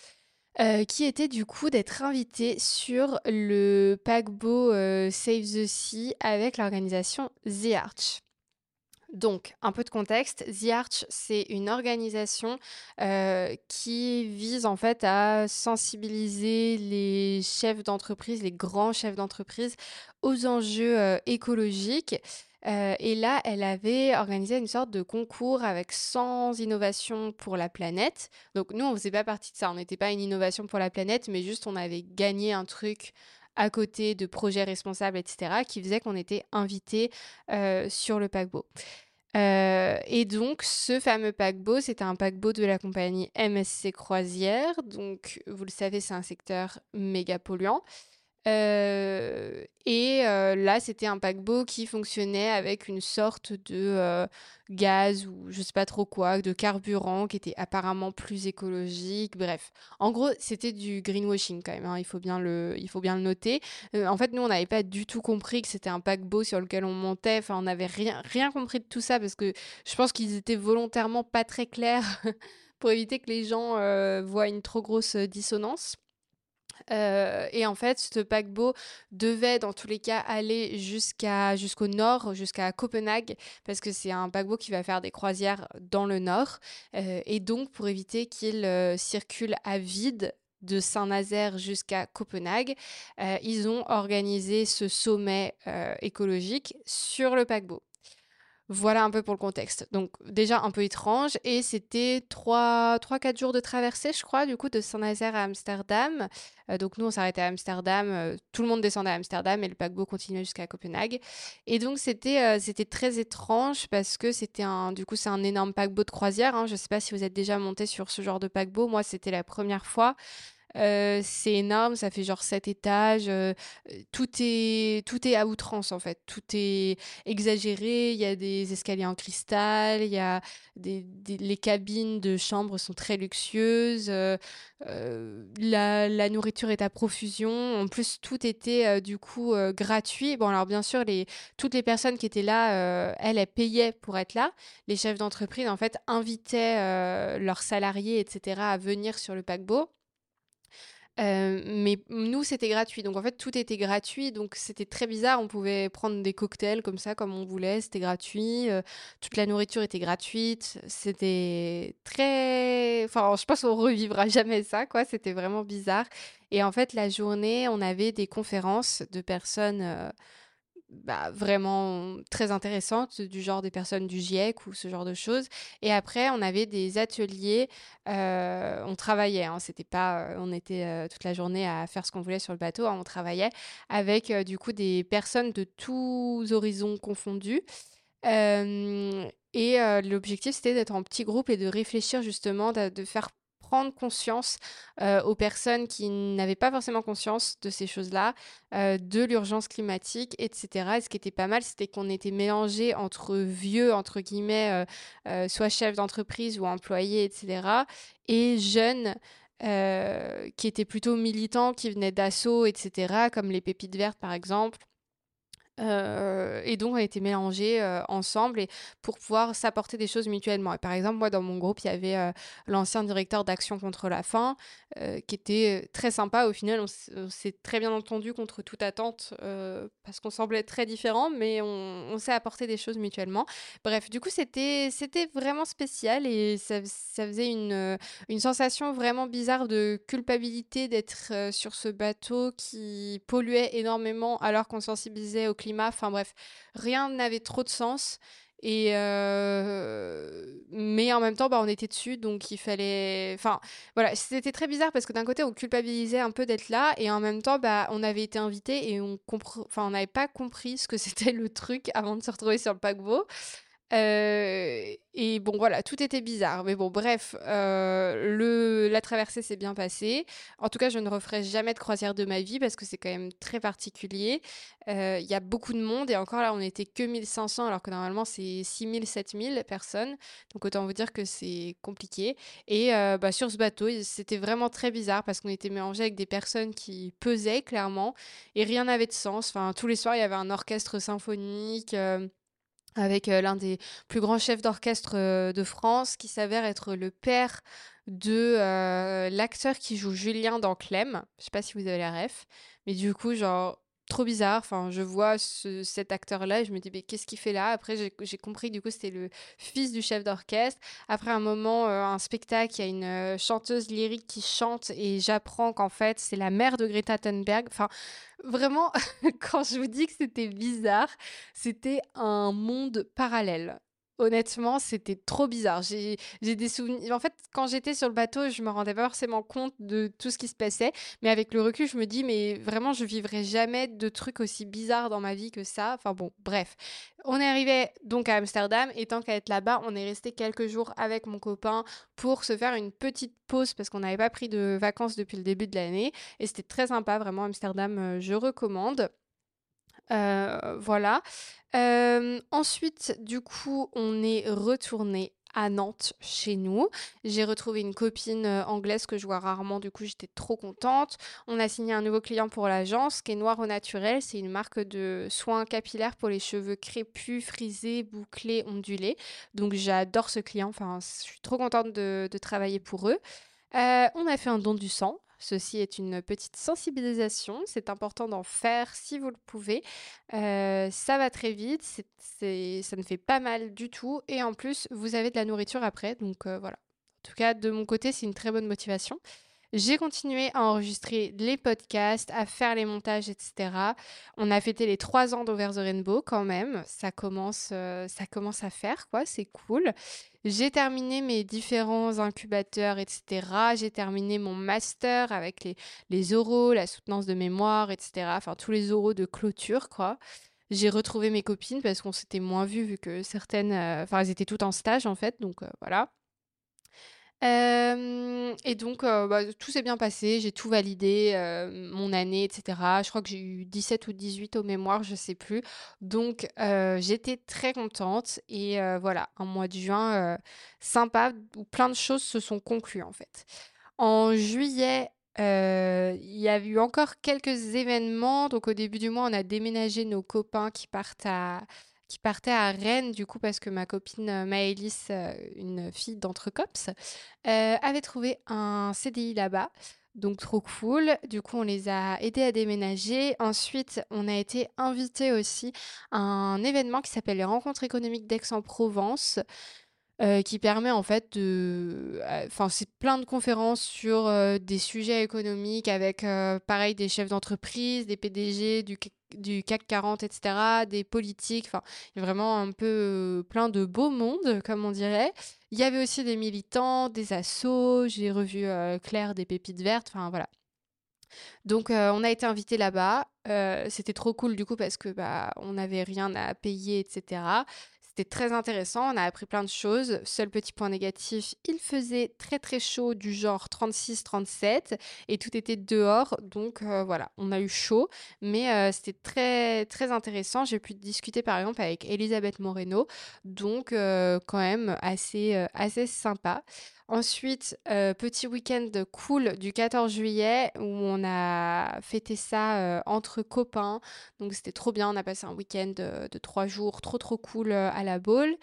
Euh, qui était du coup d'être invité sur le paquebot Save the Sea avec l'organisation The Arch. Donc, un peu de contexte, The Arch, c'est une organisation euh, qui vise en fait à sensibiliser les chefs d'entreprise, les grands chefs d'entreprise aux enjeux euh, écologiques. Euh, et là, elle avait organisé une sorte de concours avec 100 innovations pour la planète. Donc nous, on ne faisait pas partie de ça, on n'était pas une innovation pour la planète, mais juste on avait gagné un truc à côté de projets responsables, etc., qui faisait qu'on était invité sur le paquebot. Euh, et donc, ce fameux paquebot, c'était un paquebot de la compagnie MSC Croisière. Donc, vous le savez, c'est un secteur méga polluant. Euh, et euh, là, c'était un paquebot qui fonctionnait avec une sorte de euh, gaz ou je sais pas trop quoi, de carburant qui était apparemment plus écologique. Bref, en gros, c'était du greenwashing quand même. Hein, il faut bien le, il faut bien le noter. en fait, nous, on n'avait pas du tout compris que c'était un paquebot sur lequel on montait. Enfin, on n'avait rien, rien compris de tout ça parce que je pense qu'ils étaient volontairement pas très clairs pour éviter que les gens voient une trop grosse dissonance. Euh, et en fait, ce paquebot devait dans tous les cas aller jusqu'à jusqu'au nord, jusqu'à Copenhague, parce que c'est un paquebot qui va faire des croisières dans le nord. Euh, et donc, pour éviter qu'il euh, circule à vide de Saint-Nazaire jusqu'à Copenhague, ils ont organisé ce sommet écologique sur le paquebot. Voilà un peu pour le contexte. Donc déjà un peu étrange et c'était 3-4 jours de traversée, je crois, du coup, de Saint-Nazaire à Amsterdam. Euh, donc nous, on s'arrêtait à Amsterdam, euh, tout le monde descendait à Amsterdam et le paquebot continuait jusqu'à Copenhague. Et donc c'était euh, c'était très étrange parce que c'était un, du coup, c'est un énorme paquebot de croisière. Hein. Je ne sais pas si vous êtes déjà monté sur ce genre de paquebot. Moi, c'était la première fois. Euh, c'est énorme, ça fait genre 7 étages. Euh, tout, est, tout est à outrance en fait. Tout est exagéré. Il y a des escaliers en cristal. Y a les cabines de chambre sont très luxueuses. Euh, la, nourriture est à profusion. En plus, tout était du coup gratuit. Bon, alors bien sûr, toutes les personnes qui étaient là, elles, elles payaient pour être là. Les chefs d'entreprise, en fait, invitaient leurs salariés, etc., à venir sur le paquebot. Euh, mais nous, c'était gratuit. Donc, en fait, tout était gratuit. Donc, c'était très bizarre. On pouvait prendre des cocktails comme ça, comme on voulait. C'était gratuit. Euh, toute la nourriture était gratuite. C'était très. Enfin, je pense qu'on revivra jamais ça, quoi. C'était vraiment bizarre. Et en fait, la journée, on avait des conférences de personnes. Euh, bah, vraiment très intéressantes, du genre des personnes du GIEC ou ce genre de choses. Et après, on avait des ateliers, euh, on travaillait, hein, c'était pas, euh, on était euh, toute la journée à faire ce qu'on voulait sur le bateau, hein, on travaillait avec du coup des personnes de tous horizons confondus. et l'objectif, c'était d'être en petit groupe et de réfléchir justement, de faire prendre conscience euh, aux personnes qui n'avaient pas forcément conscience de ces choses-là, euh, de l'urgence climatique, etc. Et ce qui était pas mal, c'était qu'on était mélangés entre vieux, entre guillemets, euh, soit chefs d'entreprise ou employés, etc., et jeunes. qui étaient plutôt militants, qui venaient d'assaut, etc., comme les pépites vertes par exemple, euh, et donc, on été mélangés euh, ensemble et pour pouvoir s'apporter des choses mutuellement. Et par exemple, moi, dans mon groupe, il y avait euh, l'ancien directeur d'Action contre la faim qui était très sympa. Au final, on s'est très bien entendu contre toute attente parce qu'on semblait très différents, mais on, s'est apporté des choses mutuellement. Bref, du coup, c'était vraiment spécial et ça, ça faisait une, une sensation vraiment bizarre de culpabilité d'être sur ce bateau qui polluait énormément alors qu'on sensibilisait au climat Enfin bref, rien n'avait trop de sens. Et mais en même temps, bah, on était dessus, donc il fallait. Enfin, voilà, c'était très bizarre parce que d'un côté, on culpabilisait un peu d'être là, et en même temps, bah, on avait été invité et on enfin, on n'avait pas compris ce que c'était le truc avant de se retrouver sur le paquebot. Et bon, voilà, tout était bizarre. Mais bon, bref, le, la traversée s'est bien passée. En tout cas, je ne referai jamais de croisière de ma vie parce que c'est quand même très particulier. Il y a beaucoup de monde et encore là, on n'était que 1500 alors que normalement, c'est 6000, 7000 personnes. Donc autant vous dire que c'est compliqué. Et bah, sur ce bateau, c'était vraiment très bizarre parce qu'on était mélangé avec des personnes qui pesaient clairement et rien n'avait de sens. Enfin, tous les soirs, il y avait un orchestre symphonique avec l'un des plus grands chefs d'orchestre de France, qui s'avère être le père de l'acteur qui joue Julien dans Clem. Je sais pas si vous avez la ref, mais du coup, genre, trop bizarre. Enfin, je vois cet acteur-là et je me dis, mais qu'est-ce qu'il fait là? Après, j'ai compris, du coup, c'était le fils du chef d'orchestre. Après un moment, un spectacle, il y a une chanteuse lyrique qui chante et j'apprends qu'en fait, c'est la mère de Greta Thunberg. Enfin, Vraiment, quand je vous dis que c'était bizarre, c'était un monde parallèle. Honnêtement, c'était trop bizarre. J'ai des souvenirs. En fait, quand j'étais sur le bateau, je me rendais pas forcément compte de tout ce qui se passait. Mais avec le recul, je me dis, mais vraiment, je vivrai jamais de trucs aussi bizarres dans ma vie que ça. Enfin bon, bref. On est arrivé donc à Amsterdam et tant qu'à être là-bas, on est resté quelques jours avec mon copain pour se faire une petite pause parce qu'on n'avait pas pris de vacances depuis le début de l'année. Et c'était très sympa, vraiment. Amsterdam, euh, je recommande. Euh, voilà. Euh, ensuite, du coup, on est retourné à Nantes chez nous. J'ai retrouvé une copine euh, anglaise que je vois rarement, du coup j'étais trop contente. On a signé un nouveau client pour l'agence qui est Noir au Naturel. C'est une marque de soins capillaires pour les cheveux crépus, frisés, bouclés, ondulés. Donc j'adore ce client, enfin je suis trop contente de, travailler pour eux. on a fait un don du sang Ceci est une petite sensibilisation, c'est important d'en faire si vous le pouvez. Euh, ça va très vite, ça ne fait pas mal du tout et en plus vous avez de la nourriture après, donc euh, voilà. En tout cas, de mon côté, c'est une très bonne motivation. J'ai continué à enregistrer les podcasts, à faire les montages, etc. On a fêté les trois ans d'Over the Rainbow quand même. Ça commence, euh, ça commence à faire, quoi. C'est cool. J'ai terminé mes différents incubateurs, etc. J'ai terminé mon master avec les, les oraux, la soutenance de mémoire, etc. Enfin, tous les oraux de clôture, quoi. J'ai retrouvé mes copines parce qu'on s'était moins vues vu que certaines, euh, enfin, elles étaient toutes en stage en fait, donc euh, voilà et donc, bah, tout s'est bien passé, j'ai tout validé, mon année etc. Je crois que j'ai eu 17 ou 18 au mémoire, je sais plus. Donc, j'étais très contente et voilà, un mois de juin, sympa où plein de choses se sont conclues, en fait. En juillet, il y a eu encore quelques événements. Donc, au début du mois, on a déménagé nos copains qui partent à qui partait à Rennes, du coup, parce que ma copine euh, Maëlys, euh, une fille d'Entrecops, euh, avait trouvé un CDI là-bas. Donc trop cool. Du coup, on les a aidés à déménager. Ensuite, on a été invités aussi à un événement qui s'appelle les Rencontres économiques d'Aix-en-Provence. Qui permet en fait de... Enfin, c'est plein de conférences sur des sujets économiques avec, pareil, des chefs d'entreprise, des PDG du du CAC 40, etc., des politiques, enfin, vraiment un peu euh, plein de beaux mondes, comme on dirait. Il y avait aussi des militants, des assos, j'ai revu euh, Claire des Pépites Vertes, enfin voilà. Donc euh, on a été invité là-bas, c'était trop cool du coup parce que bah on n'avait rien à payer, etc. C'était très intéressant, on a appris plein de choses. Seul petit point négatif, il faisait très très chaud du genre 36-37 et tout était dehors. Donc euh, voilà, on a eu chaud, mais euh, c'était très très intéressant. J'ai pu discuter par exemple avec Elisabeth Moreno, donc euh, quand même assez, assez sympa. Ensuite, euh, petit week-end cool du 14 juillet où on a fêté ça euh, entre copains. Donc c'était trop bien. On a passé un week-end euh, de trois jours trop trop cool à la boule.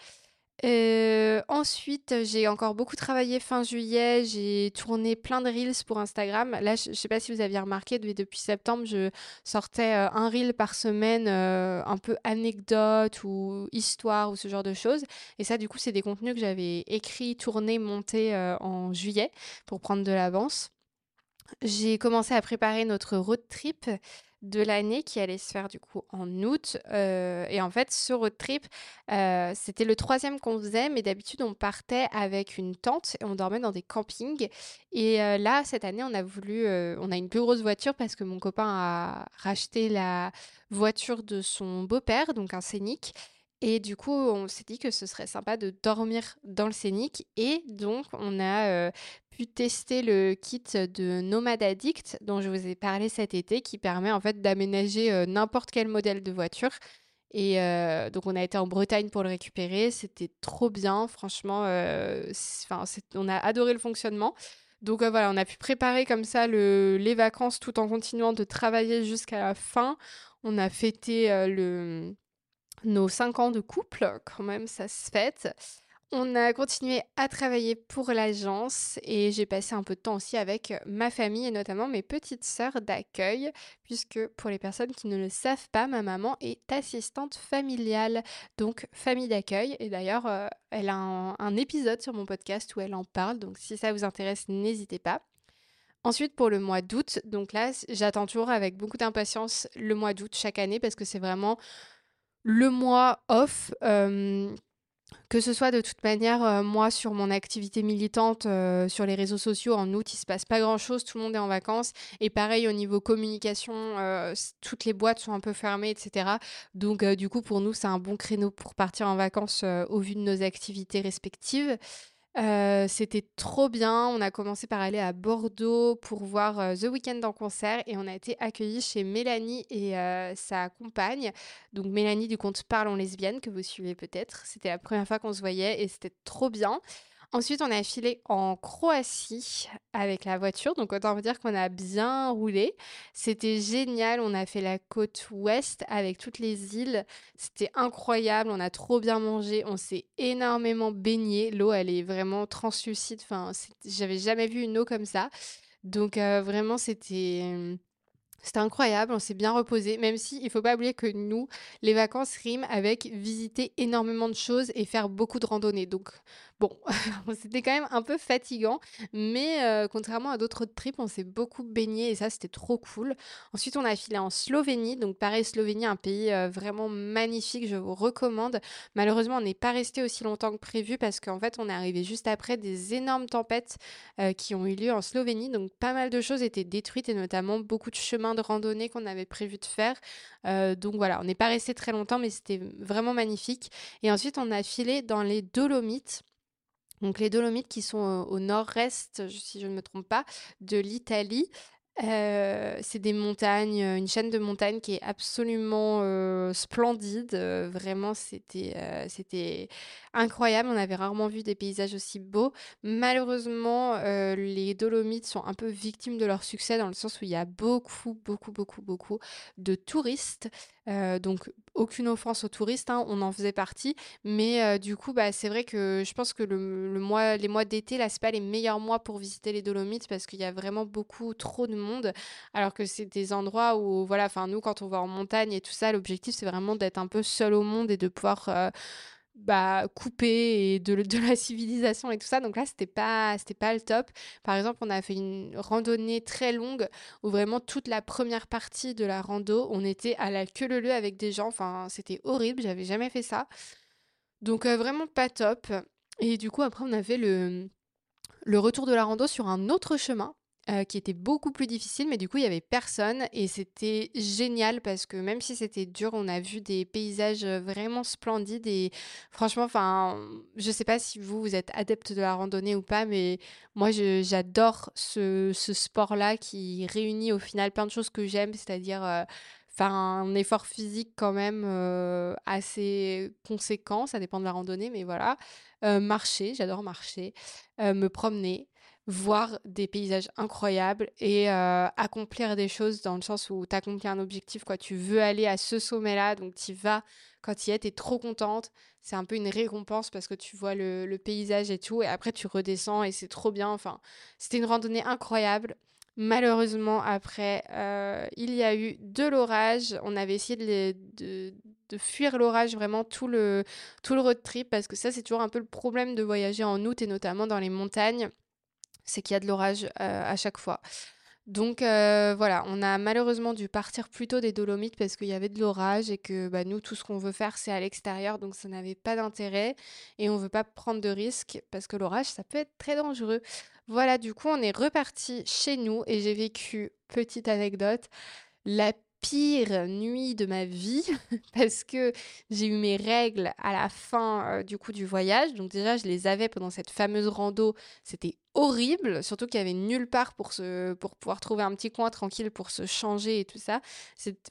Ensuite, j'ai encore beaucoup travaillé fin juillet. J'ai tourné plein de reels pour Instagram. Là, je ne sais pas si vous aviez remarqué, depuis septembre, je sortais euh, un reel par semaine, un peu anecdote ou histoire ou ce genre de choses. Et ça, du coup, c'est des contenus que j'avais écrits, tournés, montés en juillet pour prendre de l'avance. J'ai commencé à préparer notre road trip de l'année qui allait se faire du coup en août. Euh, et en fait, ce road trip, euh, c'était le troisième qu'on faisait, mais d'habitude, on partait avec une tente et on dormait dans des campings. Et euh, là, cette année, on a voulu, on a une plus grosse voiture parce que mon copain a racheté la voiture de son beau-père, donc un scénic. Et du coup, on s'est dit que ce serait sympa de dormir dans le scénic. Et donc, on a pu tester le kit de Nomad Addict dont je vous ai parlé cet été, qui permet en fait d'aménager n'importe quel modèle de voiture. Et donc, on a été en Bretagne pour le récupérer. C'était trop bien. Franchement, on a adoré le fonctionnement. Donc voilà, on a pu préparer comme ça les vacances tout en continuant de travailler jusqu'à la fin. On a fêté le, nos cinq ans de couple, quand même, ça se fête. On a continué à travailler pour l'agence et j'ai passé un peu de temps aussi avec ma famille et notamment mes petites sœurs d'accueil, puisque pour les personnes qui ne le savent pas, ma maman est assistante familiale, donc famille d'accueil. Et d'ailleurs, euh, elle a un, épisode sur mon podcast où elle en parle, donc si ça vous intéresse, n'hésitez pas. Ensuite, pour le mois d'août, donc là, j'attends toujours avec beaucoup d'impatience le mois d'août chaque année parce que c'est vraiment le mois off. que ce soit de toute manière, moi sur mon activité militante sur les réseaux sociaux, en août, il se passe pas grand-chose, tout le monde est en vacances. Et pareil au niveau communication, toutes les boîtes sont un peu fermées, etc. Donc du coup, pour nous, c'est un bon créneau pour partir en vacances au vu de nos activités respectives. Euh, c'était trop bien. On a commencé par aller à Bordeaux pour voir euh, The Weeknd en concert et on a été accueillis chez Mélanie et euh, sa compagne. Donc Mélanie du compte Parlons lesbienne que vous suivez peut-être. C'était la première fois qu'on se voyait et c'était trop bien. Ensuite, on a filé en Croatie avec la voiture. Donc, autant vous dire qu'on a bien roulé. C'était génial. On a fait la côte ouest avec toutes les îles. C'était incroyable. On a trop bien mangé. On s'est énormément baigné. L'eau, elle est vraiment translucide. Enfin, j'avais jamais vu une eau comme ça. Donc, euh, vraiment, c'était c'était incroyable, on s'est bien reposé, même si il faut pas oublier que nous, les vacances riment avec visiter énormément de choses et faire beaucoup de randonnées. Donc bon, c'était quand même un peu fatigant, mais contrairement à d'autres trips, on s'est beaucoup baigné et ça c'était trop cool. Ensuite, on a filé en Slovénie, donc pareil, Slovénie, un pays vraiment magnifique, je vous recommande. Malheureusement, on n'est pas resté aussi longtemps que prévu parce qu'en fait, on est arrivé juste après des énormes tempêtes qui ont eu lieu en Slovénie, donc pas mal de choses étaient détruites et notamment beaucoup de chemins de randonnée qu'on avait prévu de faire. Donc voilà, on n'est pas resté très longtemps, mais c'était vraiment magnifique. Et ensuite, on a filé dans les Dolomites. Donc les Dolomites qui sont au nord-est, si je ne me trompe pas, de l'Italie. C'est des montagnes, une chaîne de montagnes qui est absolument splendide. vraiment, c'était c'était incroyable. On avait rarement vu des paysages aussi beaux. Malheureusement, les Dolomites sont un peu victimes de leur succès dans le sens où il y a beaucoup, beaucoup, beaucoup, beaucoup de touristes. Donc aucune offense aux touristes, hein, on en faisait partie, mais du coup, bah, c'est vrai que je pense que les mois d'été, là, c'est pas les meilleurs mois pour visiter les Dolomites parce qu'il y a vraiment beaucoup trop de monde, alors que c'est des endroits où, voilà, enfin nous, quand on va en montagne et tout ça, l'objectif c'est vraiment d'être un peu seul au monde et de pouvoir bah, coupé et de, de, la civilisation et tout ça. Donc là, c'était pas, pas le top. Par exemple, on a fait une randonnée très longue où vraiment toute la première partie de la rando, on était à la queue leu avec des gens. Enfin, c'était horrible. J'avais jamais fait ça. Donc euh, vraiment pas top. Et du coup, après, on avait le, le retour de la rando sur un autre chemin euh, qui était beaucoup plus difficile, mais du coup, il y avait personne et c'était génial parce que même si c'était dur, on a vu des paysages vraiment splendides et franchement, enfin, je sais pas si vous, êtes adepte de la randonnée ou pas, mais moi, j'adore ce, ce sport-là qui réunit au final plein de choses que j'aime, c'est-à-dire euh, faire un effort physique quand même euh, assez conséquent, ça dépend de la randonnée, mais voilà. marcher, j'adore marcher, me promener, voir des paysages incroyables et euh, accomplir des choses dans le sens où tu accomplis un objectif, quoi. Tu veux aller à ce sommet-là, donc tu vas, quand tu y es, tu es trop contente. C'est un peu une récompense parce que tu vois le, paysage et tout, et après tu redescends et c'est trop bien. Enfin, c'était une randonnée incroyable. Malheureusement, après, euh, il y a eu de l'orage. On avait essayé de, de, de fuir l'orage vraiment tout le, tout le road trip parce que ça, c'est toujours un peu le problème de voyager en août et notamment dans les montagnes c'est qu'il y a de l'orage à chaque fois. Donc voilà, on a malheureusement dû partir plus tôt des Dolomites parce qu'il y avait de l'orage et que bah, nous, tout ce qu'on veut faire, c'est à l'extérieur, donc ça n'avait pas d'intérêt et on veut pas prendre de risques parce que l'orage, ça peut être très dangereux. Voilà, du coup, on est reparti chez nous et j'ai vécu, petite anecdote, la pire nuit de ma vie parce que j'ai eu mes règles à la fin euh, du coup du voyage. Donc déjà, je les avais pendant cette fameuse rando. C'était horrible, surtout qu'il y avait nulle part pour se pour pouvoir trouver un petit coin tranquille pour se changer et tout ça.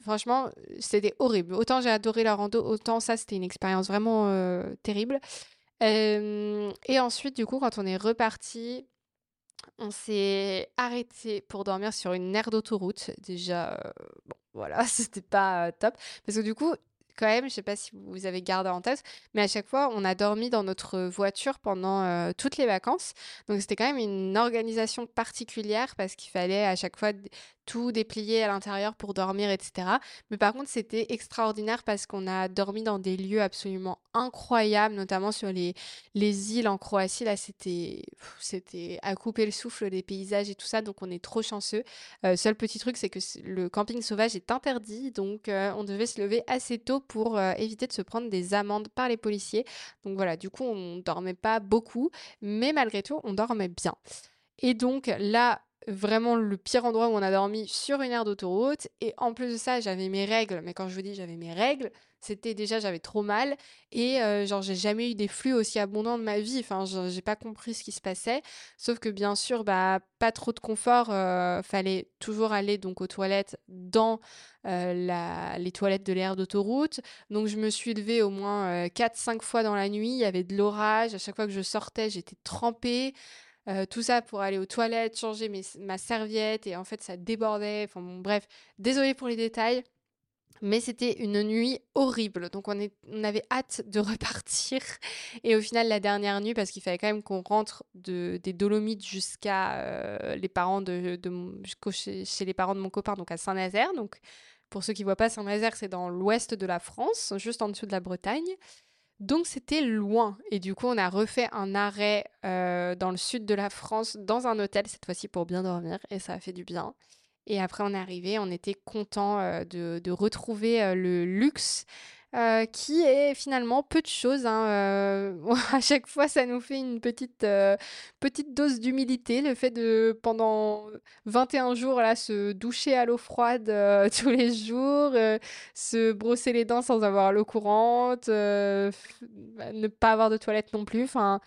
Franchement, c'était horrible. Autant j'ai adoré la rando, autant ça c'était une expérience vraiment euh, terrible. Et ensuite, du coup, quand on est reparti, on s'est arrêté pour dormir sur une aire d'autoroute. Déjà, euh, bon, voilà, c'était pas top. Parce que du coup, quand même, je sais pas si vous avez gardé en tête, mais à chaque fois, on a dormi dans notre voiture pendant toutes les vacances. Donc c'était quand même une organisation particulière parce qu'il fallait à chaque fois tout déplier à l'intérieur pour dormir, etc. Mais par contre, c'était extraordinaire parce qu'on a dormi dans des lieux absolument incroyables, notamment sur les, les îles en Croatie. Là, c'était, à couper le souffle, les paysages et tout ça. Donc, on est trop chanceux. Euh, seul petit truc, c'est que le camping sauvage est interdit. Donc, euh, on devait se lever assez tôt pour euh, éviter de se prendre des amendes par les policiers. Donc, voilà, du coup, on dormait pas beaucoup. Mais malgré tout, on dormait bien. Et donc là, vraiment le pire endroit où on a dormi sur une aire d'autoroute. Et en plus de ça, j'avais mes règles. Mais quand je vous dis j'avais mes règles, c'était déjà j'avais trop mal. Et euh, genre, j'ai jamais eu des flux aussi abondants de ma vie. Enfin, j'ai pas compris ce qui se passait. Sauf que bien sûr, bah, pas trop de confort. Euh, fallait toujours aller donc aux toilettes dans euh, la, les toilettes de l'aire d'autoroute. Donc, je me suis levée au moins 4-5 fois dans la nuit. Il y avait de l'orage. À chaque fois que je sortais, j'étais trempée. Euh, tout ça pour aller aux toilettes, changer ma serviette et en fait ça débordait. Enfin bref, désolé pour les détails. Mais c'était une nuit horrible. Donc on, est, on avait hâte de repartir. Et au final, la dernière nuit, parce qu'il fallait quand même qu'on rentre de, des Dolomites jusqu'à euh, les parents de, chez, chez, les parents de mon copain, donc à Saint-Nazaire. Donc pour ceux qui voient pas, Saint-Nazaire, c'est dans l'ouest de la France, juste en dessous de la Bretagne. Donc c'était loin. Et du coup on a refait un arrêt euh, dans le sud de la France dans un hôtel cette fois-ci pour bien dormir. Et ça a fait du bien. Et après on est arrivé, on était content euh, de, retrouver euh, le luxe euh, qui est finalement peu de choses. Hein, euh, à chaque fois, ça nous fait une petite, euh, dose d'humilité, le fait de, pendant 21 jours, là, se doucher à l'eau froide tous les jours, se brosser les dents sans avoir l'eau courante, ne pas avoir de toilette non plus. Enfin,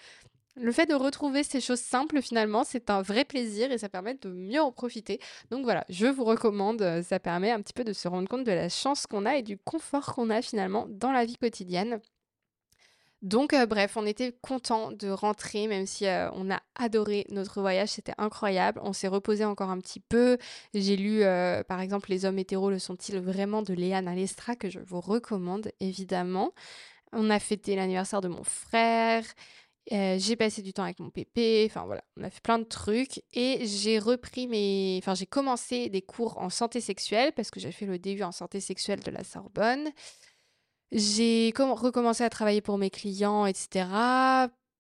le fait de retrouver ces choses simples, finalement, c'est un vrai plaisir et ça permet de mieux en profiter. Donc voilà, je vous recommande, euh, ça permet un petit peu de se rendre compte de la chance qu'on a et du confort qu'on a finalement dans la vie quotidienne. Donc euh, bref, on était content de rentrer, même si euh, on a adoré notre voyage, c'était incroyable. On s'est reposé encore un petit peu. J'ai lu, par exemple, Les hommes hétéros le sont-ils vraiment de Léane Alestra, que je vous recommande évidemment. On a fêté l'anniversaire de mon frère. Euh, j'ai passé du temps avec mon pépé, enfin voilà, on a fait plein de trucs et j'ai repris mes, enfin j'ai commencé des cours en santé sexuelle parce que j'ai fait le DU en santé sexuelle de la Sorbonne. J'ai recommencé à travailler pour mes clients, etc.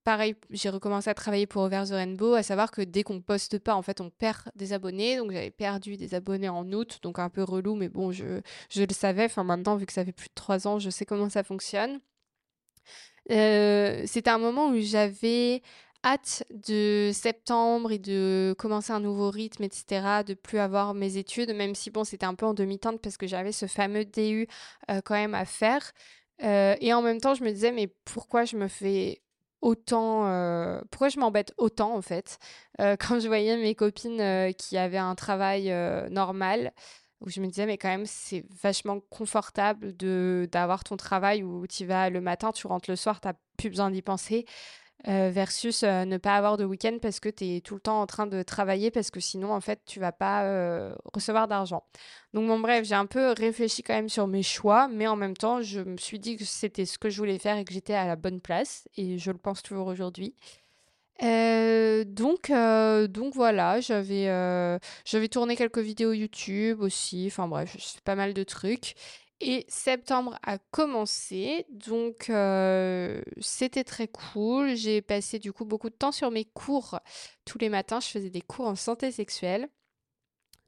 Pareil, j'ai recommencé à travailler pour Over the Rainbow, à savoir que dès qu'on poste pas, en fait, on perd des abonnés. Donc j'avais perdu des abonnés en août, donc un peu relou, mais bon, je, je le savais. Enfin maintenant, vu que ça fait plus de trois ans, je sais comment ça fonctionne. Euh, c'était un moment où j'avais hâte de septembre et de commencer un nouveau rythme, etc., de plus avoir mes études, même si bon, c'était un peu en demi-teinte parce que j'avais ce fameux DU euh, quand même à faire. Euh, et en même temps, je me disais, mais pourquoi je me fais autant, pourquoi je m'embête autant en fait, quand je voyais mes copines qui avaient un travail normal? Où je me disais, mais quand même, c'est vachement confortable de d'avoir ton travail où tu vas le matin, tu rentres le soir, tu n'as plus besoin d'y penser, euh, versus euh, ne pas avoir de week-end parce que tu es tout le temps en train de travailler, parce que sinon, en fait, tu vas pas euh, recevoir d'argent. Donc, bon, bref, j'ai un peu réfléchi quand même sur mes choix, mais en même temps, je me suis dit que c'était ce que je voulais faire et que j'étais à la bonne place, et je le pense toujours aujourd'hui. Euh, donc, euh, donc voilà, j'avais euh, j'avais tourné quelques vidéos YouTube aussi. Enfin bref, pas mal de trucs. Et septembre a commencé, donc c'était très cool. J'ai passé du coup beaucoup de temps sur mes cours. Tous les matins, je faisais des cours en santé sexuelle.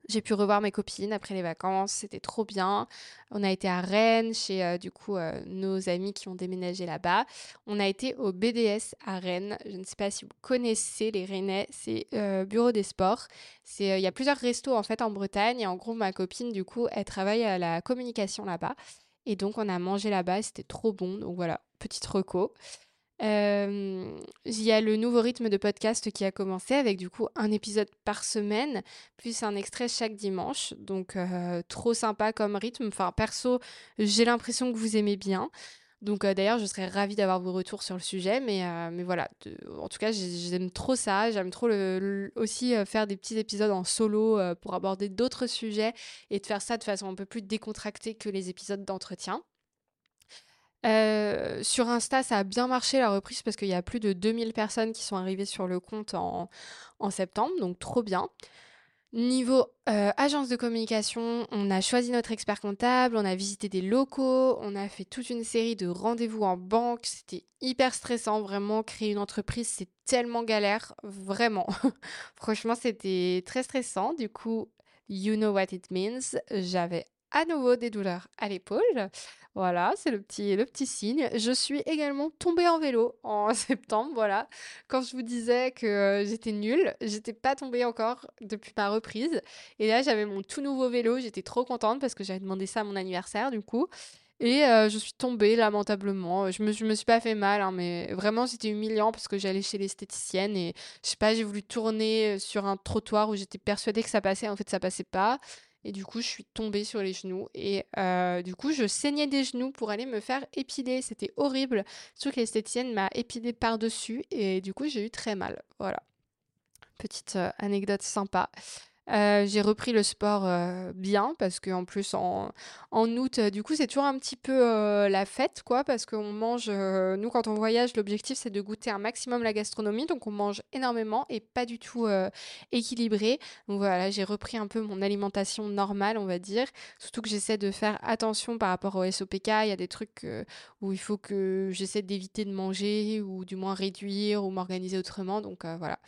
J'ai pu revoir mes copines après les vacances, c'était trop bien. On a été à Rennes chez euh, du coup euh, nos amis qui ont déménagé là-bas. On a été au BDS à Rennes. Je ne sais pas si vous connaissez les Rennais, c'est euh, Bureau des Sports. C'est il y a plusieurs restos en fait en Bretagne et en gros ma copine du coup elle travaille à la communication là-bas et donc on a mangé là-bas, c'était trop bon. Donc voilà, petite reco. Euh, il y a le nouveau rythme de podcast qui a commencé avec du coup un épisode par semaine, plus un extrait chaque dimanche. Donc euh, trop sympa comme rythme. Enfin perso, j'ai l'impression que vous aimez bien. Donc euh, d'ailleurs, je serais ravie d'avoir vos retours sur le sujet, mais, mais voilà, en tout cas, j'aime trop ça. J'aime trop aussi faire des petits épisodes en solo pour aborder d'autres sujets et de faire ça de façon un peu plus décontractée que les épisodes d'entretien. Euh, sur Insta, ça a bien marché la reprise parce qu'il y a plus de 2000 personnes qui sont arrivées sur le compte en, septembre, donc trop bien. Niveau euh, agence de communication, on a choisi notre expert comptable, on a visité des locaux, on a fait toute une série de rendez-vous en banque. C'était hyper stressant, vraiment. Créer une entreprise, c'est tellement galère, vraiment. Franchement, c'était très stressant. Du coup, you know what it means. J'avais à nouveau des douleurs à l'épaule. Voilà, c'est le petit, le petit signe. Je suis également tombée en vélo en septembre, voilà. Quand je vous disais que j'étais nulle, j'étais pas tombée encore depuis ma reprise. Et là, j'avais mon tout nouveau vélo, j'étais trop contente parce que j'avais demandé ça à mon anniversaire du coup. Et je suis tombée lamentablement. Je me, je me suis pas fait mal, hein, mais vraiment c'était humiliant parce que j'allais chez l'esthéticienne et je sais pas, j'ai voulu tourner sur un trottoir où j'étais persuadée que ça passait. En fait, ça passait pas. Et du coup, je suis tombée sur les genoux. Et euh, du coup, je saignais des genoux pour aller me faire épiler. C'était horrible. Surtout que l'esthéticienne m'a épilé par-dessus. Et du coup, j'ai eu très mal. Voilà. Petite euh, anecdote sympa. Euh, j'ai repris le sport euh, bien parce qu'en plus en, en août, euh, du coup, c'est toujours un petit peu la fête, quoi, parce qu'on mange, nous, quand on voyage, l'objectif, c'est de goûter un maximum la gastronomie, donc on mange énormément et pas du tout équilibré. Donc voilà, j'ai repris un peu mon alimentation normale, on va dire, surtout que j'essaie de faire attention par rapport au SOPK. Il y a des trucs où il faut que j'essaie d'éviter de manger ou du moins réduire ou m'organiser autrement, donc voilà.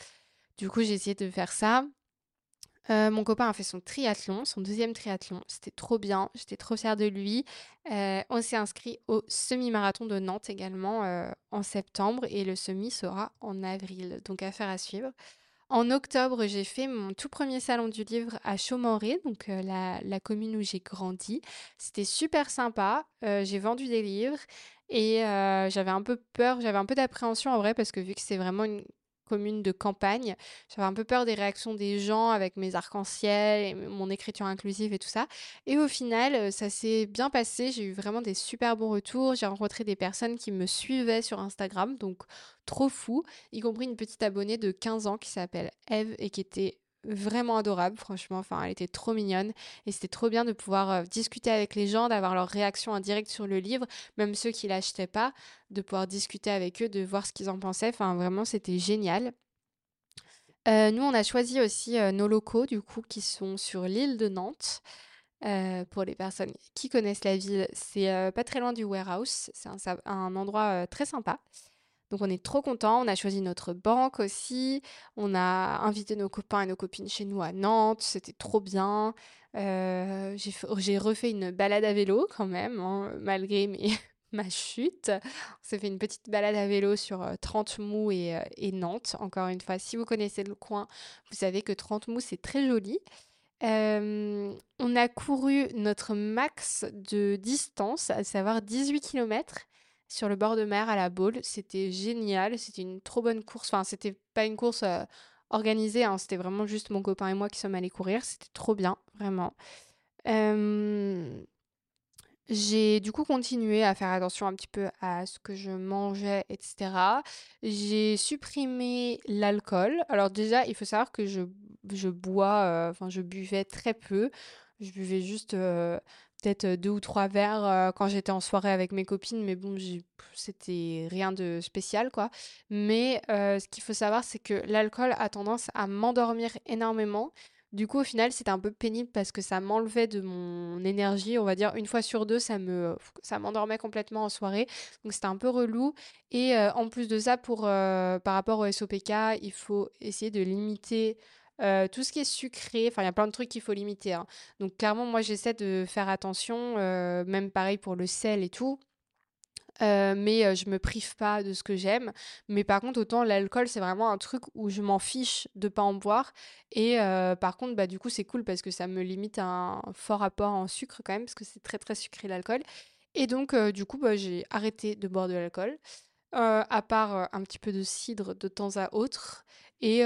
Du coup, j'ai essayé de faire ça. Euh, mon copain a fait son triathlon, son deuxième triathlon. C'était trop bien. J'étais trop fière de lui. Euh, on s'est inscrit au semi-marathon de Nantes également euh, en septembre et le semi sera en avril. Donc affaire à suivre. En octobre, j'ai fait mon tout premier salon du livre à Chaumoré, donc la, la, commune où j'ai grandi. C'était super sympa. j'ai vendu des livres et j'avais un peu peur, j'avais un peu d'appréhension en vrai parce que vu que c'est vraiment une commune de campagne. J'avais un peu peur des réactions des gens avec mes arcs-en-ciel et mon écriture inclusive et tout ça. Et au final, euh, ça s'est bien passé. J'ai eu vraiment des super bons retours. J'ai rencontré des personnes qui me suivaient sur Instagram, donc trop fou, y compris une petite abonnée de 15 ans qui s'appelle Eve et qui était vraiment adorable, franchement. Enfin, elle était trop mignonne et c'était trop bien de pouvoir euh, discuter avec les gens, d'avoir leur réaction en direct sur le livre, même ceux qui l'achetaient pas, de pouvoir discuter avec eux, de voir ce qu'ils en pensaient. Enfin, vraiment, c'était génial. Euh, nous, on a choisi aussi euh, nos locaux, du coup, qui sont sur l'île de Nantes. pour les personnes qui connaissent la ville, c'est pas très loin du warehouse. C'est un, un, endroit très sympa. Donc on est trop content. On a choisi notre banque aussi. On a invité nos copains et nos copines chez nous à Nantes. C'était trop bien. Euh, j'ai refait une balade à vélo quand même, hein, malgré ma chute. On s'est fait une petite balade à vélo sur 30 euh, et, euh, et, Nantes. Encore une fois, si vous connaissez le coin, vous savez que 30 mous, c'est très joli. on a couru notre max de distance, à savoir 18 km sur le bord de mer à la Baule. C'était génial, c'était une trop bonne course. Enfin, c'était pas une course euh, organisée, hein. c'était vraiment juste mon copain et moi qui sommes allés courir. C'était trop bien, vraiment. J'ai du coup continué à faire attention un petit peu à ce que je mangeais, etc. J'ai supprimé l'alcool. Alors déjà, il faut savoir que je, je bois, euh, enfin je buvais très peu. Je buvais juste euh, peut-être deux ou trois verres quand j'étais en soirée avec mes copines, mais bon, c'était rien de spécial, quoi. Mais ce qu'il faut savoir, c'est que l'alcool a tendance à m'endormir énormément. Du coup, au final, c'était un peu pénible parce que ça m'enlevait de mon énergie. On va dire une fois sur deux, ça me, ça m'endormait complètement en soirée. Donc c'était un peu relou. Et en plus de ça, pour par rapport au SOPK, il faut essayer de limiter euh, tout ce qui est sucré, enfin, il y a plein de trucs qu'il faut limiter, hein. Donc clairement, moi, j'essaie de faire attention, euh, même pareil pour le sel et tout. Euh, mais je me prive pas de ce que j'aime. Mais par contre, autant l'alcool, c'est vraiment un truc où je m'en fiche de pas en boire. Et par contre, bah, du coup, c'est cool parce que ça me limite un fort apport en sucre quand même, parce que c'est très très sucré l'alcool. Et donc, du coup, bah, j'ai arrêté de boire de l'alcool. à part un petit peu de cidre de temps à autre. Et,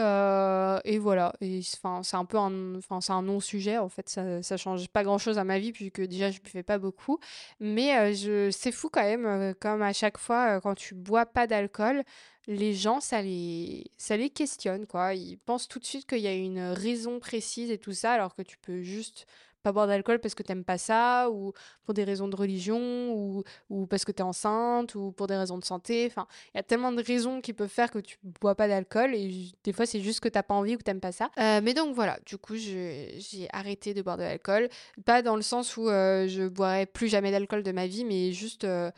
voilà. Et enfin, c'est un peu un, un non-sujet. En fait, ça, ça change pas grand-chose à ma vie puisque déjà je buvais pas beaucoup. Mais je, c'est fou quand même, comme à chaque fois quand tu bois pas d'alcool, les gens ça les, ça les questionne quoi. Ils pensent tout de suite qu'il y a une raison précise et tout ça, alors que tu peux juste pas boire d'alcool parce que t'aimes pas ça, ou pour des raisons de religion, ou, ou parce que t'es enceinte, ou pour des raisons de santé. Enfin, il y a tellement de raisons qui peuvent faire que tu bois pas d'alcool, et des fois c'est juste que t'as pas envie ou que t'aimes pas ça. Euh, mais donc voilà, du coup j'ai arrêté de boire de l'alcool. Pas dans le sens où euh, je boirais plus jamais d'alcool de ma vie, mais juste... Euh,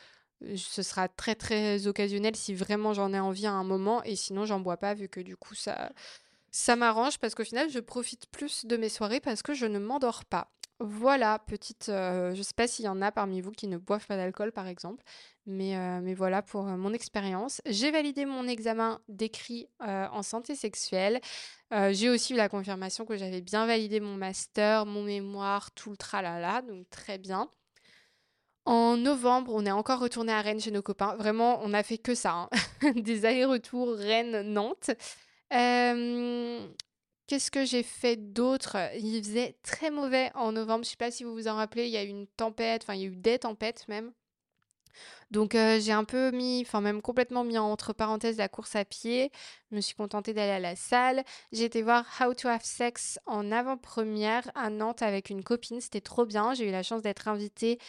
ce sera très très occasionnel si vraiment j'en ai envie à un moment et sinon j'en bois pas vu que du coup ça ça m'arrange parce qu'au final je profite plus de mes soirées parce que je ne m'endors pas. Voilà, petite, euh, je sais pas s'il y en a parmi vous qui ne boivent pas d'alcool, par exemple, mais, euh, mais voilà pour euh, mon expérience. J'ai validé mon examen d'écrit en santé sexuelle. j'ai aussi eu la confirmation que j'avais bien validé mon master, mon mémoire, tout le tralala, donc très bien. En novembre, on est encore retourné à Rennes chez nos copains. Vraiment, on a fait que ça, hein. des allers-retours Rennes-Nantes. Qu'est-ce que j'ai fait d'autre? Il faisait très mauvais en novembre. Je sais pas si vous vous en rappelez, il y a eu une tempête, enfin il y a eu des tempêtes même. Donc j'ai un peu mis, enfin même complètement mis entre parenthèses la course à pied. Je me suis contentée d'aller à la salle. J'ai été voir How to Have Sex en avant-première à Nantes avec une copine. C'était trop bien. J'ai eu la chance d'être invitée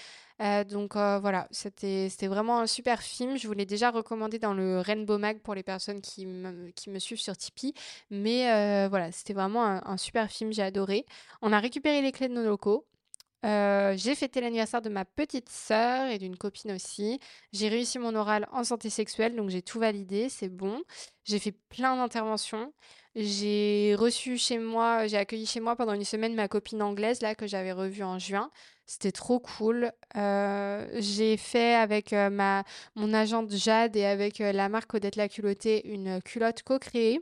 donc voilà, c'était vraiment un super film. Je vous l'ai déjà recommandé dans le Rainbow Mag pour les personnes qui me, qui me suivent sur Tipeee. Mais voilà, c'était vraiment un, super film, j'ai adoré. On a récupéré les clés de nos locaux. J'ai fêté l'anniversaire de ma petite sœur et d'une copine aussi. J'ai réussi mon oral en santé sexuelle, donc j'ai tout validé, c'est bon. J'ai fait plein d'interventions. J'ai reçu chez moi, j'ai accueilli chez moi pendant une semaine ma copine anglaise là que j'avais revue en juin. C'était trop cool. Euh, j'ai fait avec euh, ma, mon agente Jade et avec euh, la marque Odette La Culottée une culotte co-créée.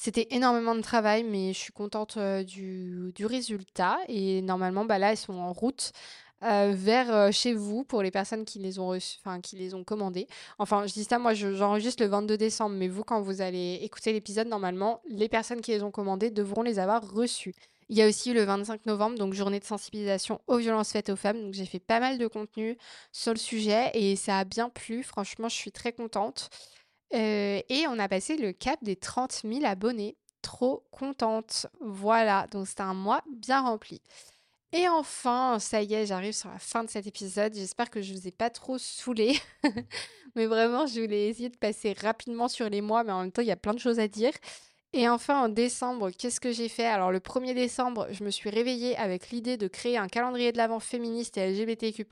C'était énormément de travail, mais je suis contente du, résultat. Et normalement, bah là, elles sont en route. vers chez vous pour les personnes qui les ont enfin qui les ont commandées. Enfin, je dis ça, moi j'enregistre le 22 décembre, mais vous, quand vous allez écouter l'épisode, normalement, les personnes qui les ont commandées devront les avoir reçues. Il y a aussi le 25 novembre, donc journée de sensibilisation aux violences faites aux femmes. Donc j'ai fait pas mal de contenu sur le sujet et ça a bien plu. Franchement, je suis très contente. Euh, et on a passé le cap des 30 000 abonnés. Trop contente. Voilà, donc c'était un mois bien rempli. Et enfin, ça y est, j'arrive sur la fin de cet épisode. J'espère que je vous ai pas trop saoulé. mais vraiment, je voulais essayer de passer rapidement sur les mois, mais en même temps, il y a plein de choses à dire. Et enfin, en décembre, qu'est-ce que j'ai fait? Alors, le 1er décembre, je me suis réveillée avec l'idée de créer un calendrier de l'Avent féministe et LGBTQ+.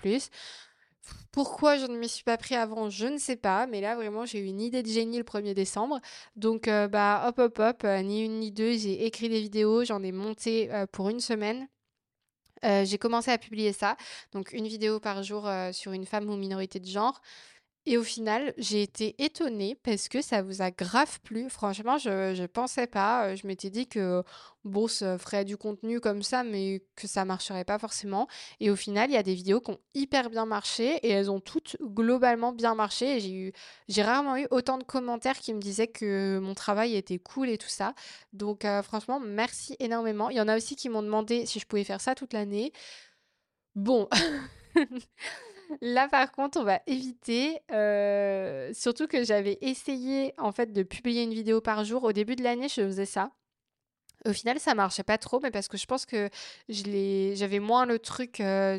Pourquoi je ne m'y suis pas pris avant, je ne sais pas, mais là vraiment j'ai eu une idée de génie le 1er décembre. Donc euh, bah hop hop hop, euh, ni une ni deux, j'ai écrit des vidéos, j'en ai monté euh, pour une semaine. j'ai commencé à publier ça, donc une vidéo par jour sur une femme ou minorité de genre. Et au final, j'ai été étonnée parce que ça vous a grave plu. Franchement, je je pensais pas, euh, je m'étais dit que, bon, ça ferait du contenu comme ça, mais que ça marcherait pas forcément et au final, il y a des vidéos qui ont hyper bien marché et elles ont toutes globalement bien marché j'ai eu j'ai rarement eu autant de commentaires qui me disaient que mon travail était cool et tout ça. Donc euh, franchement, merci énormément. Il y en a aussi qui m'ont demandé si je pouvais faire ça toute l'année. Bon. Là, par contre, on va éviter. Euh, surtout que j'avais essayé en fait de publier une vidéo par jour. Au début de l'année, je faisais ça. Au final, ça marchait pas trop, mais parce que je pense que j'avais moins le truc, heu,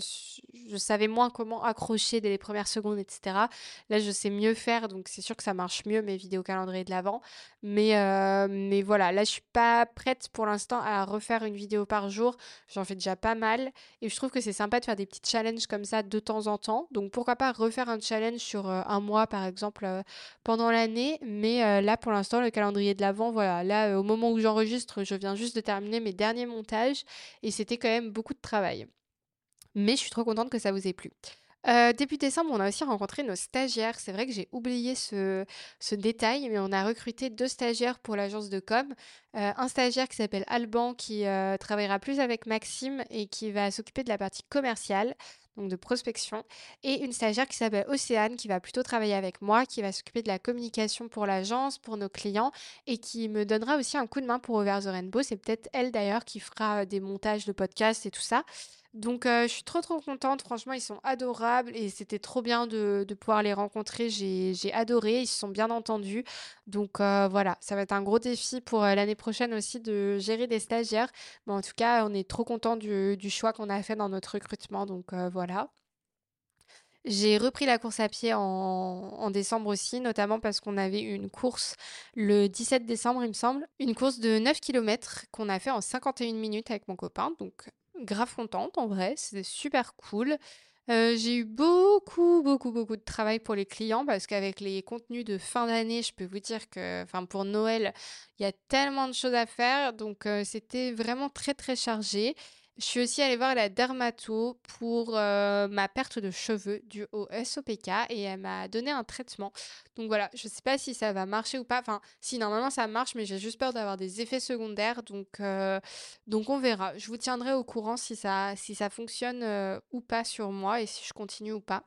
je savais moins comment accrocher dès les premières secondes et cetera. Là, je sais mieux faire, donc c'est sûr que ça marche mieux mes vidéos calendrier de l'Avent. Mais heu, mais voilà, là, je suis pas prête pour l'instant à refaire une vidéo par jour. J'en fais déjà pas mal et je trouve que c'est sympa de faire des petits challenges comme ça de temps en temps. Donc pourquoi pas refaire un challenge sur, heu, 1 mois, par exemple, pendant l'année. Mais là, pour l'instant, le calendrier de l'Avent, voilà, là, au moment où j'enregistre, je viens juste de terminer mes derniers montages et c'était quand même beaucoup de travail. Mais je suis trop contente que ça vous ait plu. Euh, début décembre, on a aussi rencontré nos stagiaires. C'est vrai que j'ai oublié ce, ce détail, mais on a recruté deux stagiaires pour l'agence de com. Euh, un stagiaire qui s'appelle Alban, qui euh, travaillera plus avec Maxime et qui va s'occuper de la partie commerciale, de prospection. Et une stagiaire qui s'appelle Océane, qui va plutôt travailler avec moi, qui va s'occuper de la communication pour l'agence, pour nos clients, et qui me donnera aussi un coup de main pour Over the Rainbow. C'est peut-être elle d'ailleurs qui fera des montages de podcasts et tout ça. Donc, je suis trop, trop contente. Franchement, ils sont adorables et c'était trop bien de, pouvoir les rencontrer. J'ai, adoré. Ils se sont bien entendus. Donc, voilà, ça va être un gros défi pour l'année prochaine aussi de gérer des stagiaires. Mais en tout cas, on est trop content du, du choix qu'on a fait dans notre recrutement. Donc, voilà. J'ai repris la course à pied en, en décembre aussi, notamment parce qu'on avait une course le 17 décembre, il me semble. Une course de 9 km qu'on a fait en 51 minutes avec mon copain. Donc, grave contente en vrai, c'était super cool. J'ai eu beaucoup, beaucoup, beaucoup de travail pour les clients parce qu'avec les contenus de fin d'année, je peux vous dire que, enfin, pour Noël, il y a tellement de choses à faire. Donc, c'était vraiment très, très chargé. Je suis aussi allée voir la dermato pour euh, ma perte de cheveux due au SOPK et elle m'a donné un traitement. Donc voilà, je ne sais pas si ça va marcher ou pas. Enfin, si normalement ça marche, mais j'ai juste peur d'avoir des effets secondaires. Donc, euh, donc on verra. Je vous tiendrai au courant si ça, si ça fonctionne euh, ou pas sur moi et si je continue ou pas.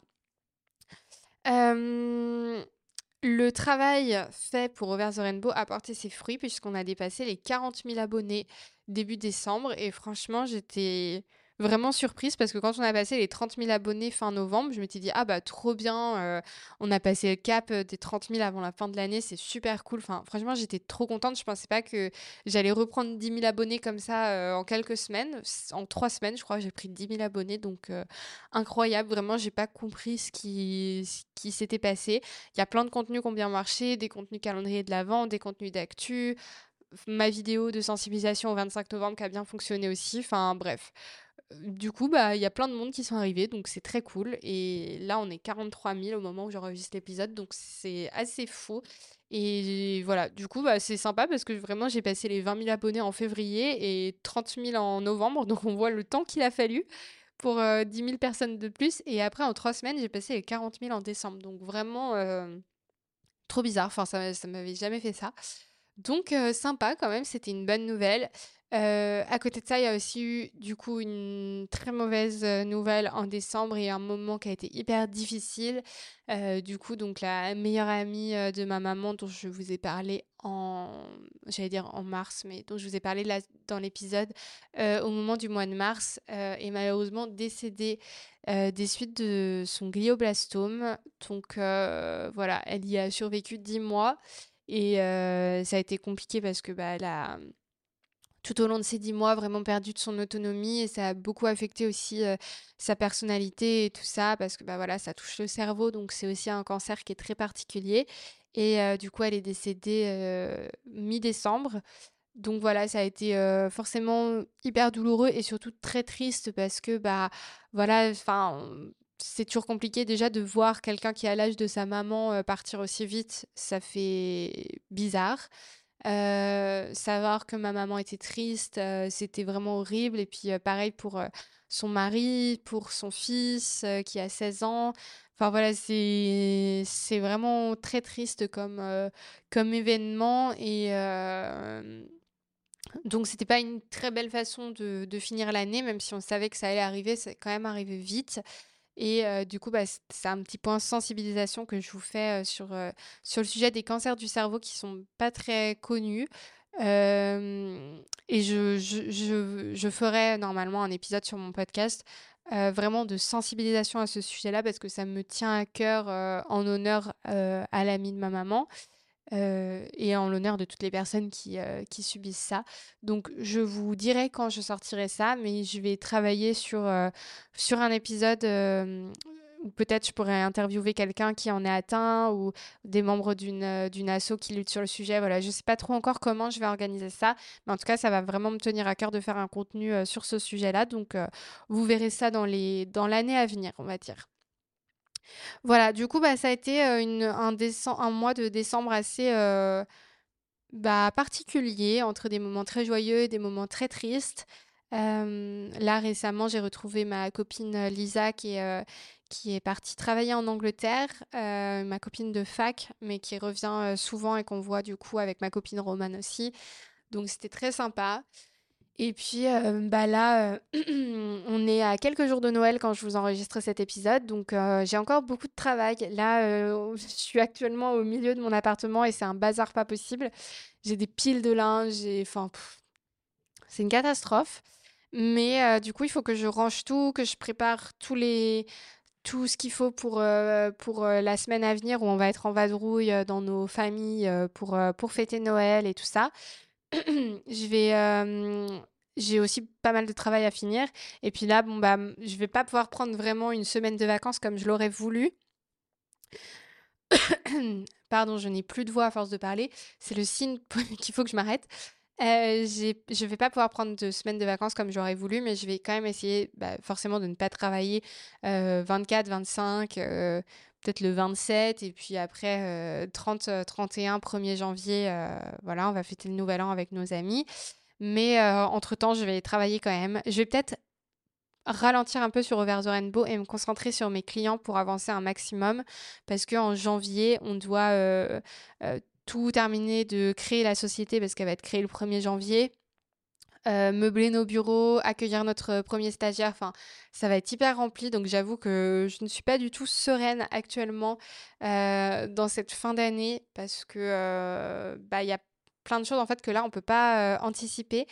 Le travail fait pour Over the Rainbow a porté ses fruits puisqu'on a dépassé les 40 000 abonnés début décembre et franchement j'étais vraiment surprise parce que quand on a passé les 30 000 abonnés fin novembre, je m'étais dit, ah bah trop bien, euh, on a passé le cap euh, des 30 000 avant la fin de l'année, c'est super cool. Enfin, franchement, j'étais trop contente. Je pensais pas que j'allais reprendre 10 000 abonnés comme ça euh, en quelques semaines. En trois semaines, je crois, j'ai pris 10 000 abonnés, donc incroyable. Vraiment, j'ai pas compris ce qui, ce qui s'était passé. Il y a plein de contenus qui ont bien marché, des contenus calendrier de l'avant, des contenus d'actu ma vidéo de sensibilisation au 25 novembre qui a bien fonctionné aussi. Enfin bref, du coup, bah, il y a plein de monde qui sont arrivés, donc c'est très cool. Et là, on est 43 000 au moment où j'enregistre l'épisode, donc c'est assez fou. Et voilà, du coup, bah, c'est sympa parce que vraiment, j'ai passé les 20 000 abonnés en février et 30 000 en novembre, donc on voit le temps qu'il a fallu pour 10 euh, 000 personnes de plus. Et après, en trois semaines, j'ai passé les 40 000 en décembre, donc vraiment euh, trop bizarre. Enfin, ça, ça m'avait jamais fait ça. Donc, euh, sympa quand même, c'était une bonne nouvelle. Euh, à côté de ça, il y a aussi eu du coup une très mauvaise euh, nouvelle en décembre et un moment qui a été hyper difficile. Euh, du coup, donc la meilleure amie de ma maman dont je vous ai parlé en, j'allais dire en mars, mais dont je vous ai parlé dans l'épisode au moment du mois de mars, est malheureusement décédée des suites de son glioblastome. Donc voilà, elle y a survécu dix mois et ça a été compliqué parce que bah, elle a tout au long de ces dix mois, vraiment perdu de son autonomie et ça a beaucoup affecté aussi euh, sa personnalité et tout ça parce que bah voilà, ça touche le cerveau donc c'est aussi un cancer qui est très particulier et euh, du coup elle est décédée euh, mi-décembre. Donc voilà, ça a été forcément hyper douloureux et surtout très triste parce que bah voilà, enfin c'est toujours compliqué déjà de voir quelqu'un qui a l'âge de sa maman partir aussi vite, ça fait bizarre. Euh, savoir que ma maman était triste, euh, c'était vraiment horrible. Et puis euh, pareil pour son mari, pour son fils qui a 16 ans. Enfin voilà, c'est vraiment très triste comme, comme événement. Et donc c'était pas une très belle façon de, finir l'année, même si on savait que ça allait arriver, c'est quand même arrivé vite. Et du coup, bah, c'est un petit point sensibilisation que je vous fais sur, sur le sujet des cancers du cerveau qui sont pas très connus. Et je, je, je, ferai normalement un épisode sur mon podcast vraiment de sensibilisation à ce sujet-là parce que ça me tient à cœur en honneur à l'ami de ma maman. et en l'honneur de toutes les personnes qui, qui subissent ça. Donc je vous dirai quand je sortirai ça, mais je vais travailler sur, sur un épisode peut-être je pourrais interviewer quelqu'un qui en est atteint ou des membres d'une euh, d'une asso qui lutte sur le sujet. Voilà, je sais pas trop encore comment je vais organiser ça, mais en tout cas, ça va vraiment me tenir à cœur de faire un contenu euh, sur ce sujet-là. Donc, euh, vous verrez ça dans les dans l'année à venir, on va dire. Voilà, du coup, bah, ça a été une, un, un mois de décembre assez bah, particulier, entre des moments très joyeux et des moments très tristes. là, récemment, j'ai retrouvé ma copine Lisa qui est, qui est partie travailler en Angleterre, euh, ma copine de fac, mais qui revient euh, souvent et qu'on voit du coup avec ma copine Romane aussi. Donc c'était très sympa. Et puis euh, bah là, on est à quelques jours de Noël quand je vous enregistre cet épisode, donc j'ai encore beaucoup de travail. Là, je suis actuellement au milieu de mon appartement et c'est un bazar pas possible. J'ai des piles de linge, enfin, c'est une catastrophe. Mais du coup, il faut que je range tout, que je prépare tous les tout ce qu'il faut pour, euh, pour euh, la semaine à venir où on va être en vadrouille euh, dans nos familles pour, pour fêter Noël et tout ça. je vais j'ai aussi pas mal de travail à finir et puis là bon bah je vais pas pouvoir prendre vraiment une semaine de vacances comme je l'aurais voulu. Pardon, je n'ai plus de voix à force de parler. C'est le signe qu'il faut que je m'arrête. Euh, je vais pas pouvoir prendre de semaines de vacances comme j'aurais voulu, mais je vais quand même essayer bah, forcément de ne pas travailler 24, 25, euh, peut-être le 27, et puis après 30, 31, 1er janvier, euh, voilà, on va fêter le nouvel an avec nos amis. Mais entre-temps, je vais travailler quand même. Je vais peut-être ralentir un peu sur Over the Rainbow et me concentrer sur mes clients pour avancer un maximum parce qu'en janvier, on doit tout de créer la société parce qu'elle va être créée le 1er janvier. Euh, meubler nos bureaux, accueillir notre premier stagiaire, enfin ça va être hyper rempli donc j'avoue que je ne suis pas du tout sereine actuellement euh, dans cette fin d'année parce que euh, bah il y a plein de choses en fait que là on peut pas anticiper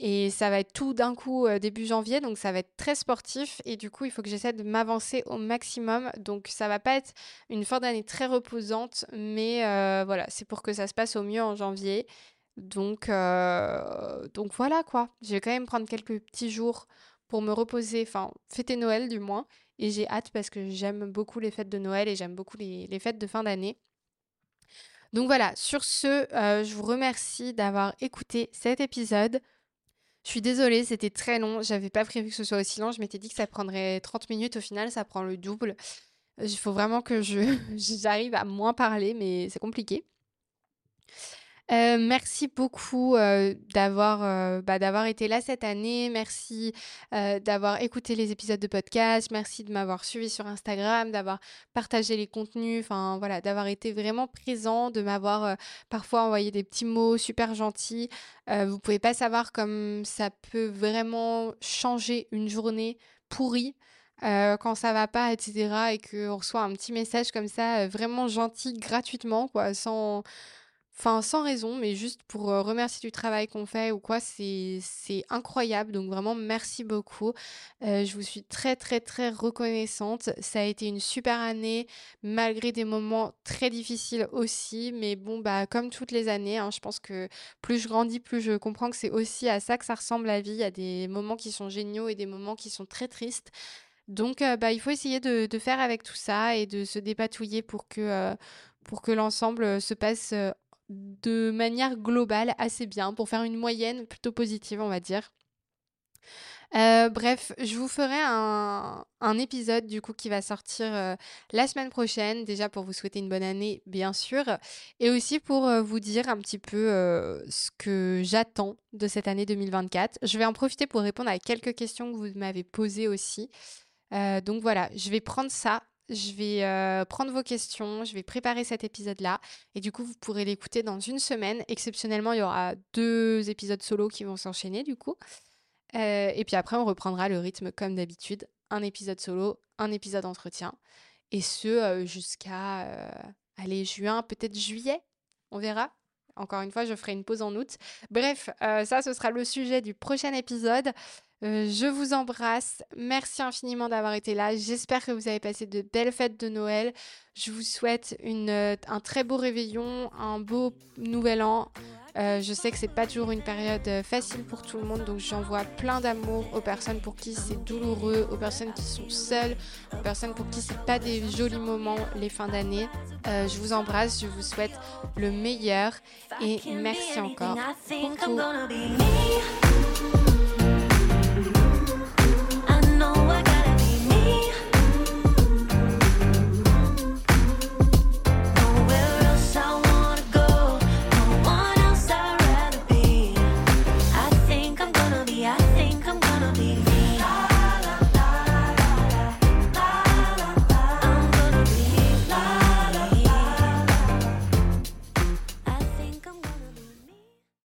et ça va être tout d'un coup euh, début janvier, donc ça va être très sportif. Et du coup, il faut que j'essaie de m'avancer au maximum. Donc ça va pas être une fin d'année très reposante, mais euh, voilà, c'est pour que ça se passe au mieux en janvier. Donc, euh, donc voilà quoi. Je vais quand même prendre quelques petits jours pour me reposer, enfin fêter Noël du moins. Et j'ai hâte parce que j'aime beaucoup les fêtes de Noël et j'aime beaucoup les, les fêtes de fin d'année. Donc voilà, sur ce, je vous remercie d'avoir écouté cet épisode. Je suis désolée, c'était très long. J'avais pas prévu que ce soit aussi long. Je m'étais dit que ça prendrait 30 minutes. Au final, ça prend le double. Il faut vraiment que j'arrive à moins parler, mais c'est compliqué. Euh, merci beaucoup euh, d'avoir euh, bah, d'avoir été là cette année. Merci d'avoir écouté les épisodes de podcast. Merci de m'avoir suivi sur Instagram, d'avoir partagé les contenus. Enfin voilà, d'avoir été vraiment présent, de m'avoir parfois envoyé des petits mots super gentils. vous pouvez pas savoir comme ça peut vraiment changer une journée pourrie. quand ça va pas, etc. et qu'on reçoit un petit message comme ça, vraiment gentil, gratuitement, quoi, sans, Enfin, sans raison, mais juste pour remercier du travail qu'on fait ou quoi, c'est incroyable. Donc vraiment, merci beaucoup. je vous suis très, très, très reconnaissante. Ça a été une super année, malgré des moments très difficiles aussi. Mais bon, bah, comme toutes les années, hein, je pense que plus je grandis, plus je comprends que c'est aussi à ça que ça ressemble la vie. Il y a des moments qui sont géniaux et des moments qui sont très tristes. Donc, bah, il faut essayer de, de, faire avec tout ça et de se dépatouiller pour que, pour que l'ensemble se passe de manière globale assez bien pour faire une moyenne plutôt positive, on va dire. Euh, bref, je vous ferai un, épisode du coup qui va sortir euh, la semaine prochaine, déjà pour vous souhaiter une bonne année bien sûr, et aussi pour euh, vous dire un petit peu ce que j'attends de cette année 2024. Je vais en profiter pour répondre à quelques questions que vous m'avez posées aussi. donc voilà, je vais prendre ça je vais euh, prendre vos questions, je vais préparer cet épisode-là. Et du coup, vous pourrez l'écouter dans une semaine. Exceptionnellement, il y aura deux épisodes solo qui vont s'enchaîner, du coup. Euh, et puis après, on reprendra le rythme comme d'habitude. Un épisode solo, un épisode entretien. Et ce, euh, jusqu'à, allez, juin, peut-être juillet. On verra. Encore une fois, je ferai une pause en août. Bref, ça, ce sera le sujet du prochain épisode. Euh, je vous embrasse. Merci infiniment d'avoir été là. J'espère que vous avez passé de belles fêtes de Noël. Je vous souhaite une, euh, un très beau réveillon, un beau nouvel an. Euh, je sais que c'est pas toujours une période facile pour tout le monde, donc j'envoie plein d'amour aux personnes pour qui c'est douloureux, aux personnes qui sont seules, aux personnes pour qui c'est pas des jolis moments les fins d'année. je vous embrasse, je vous souhaite le meilleur et merci encore pour tout.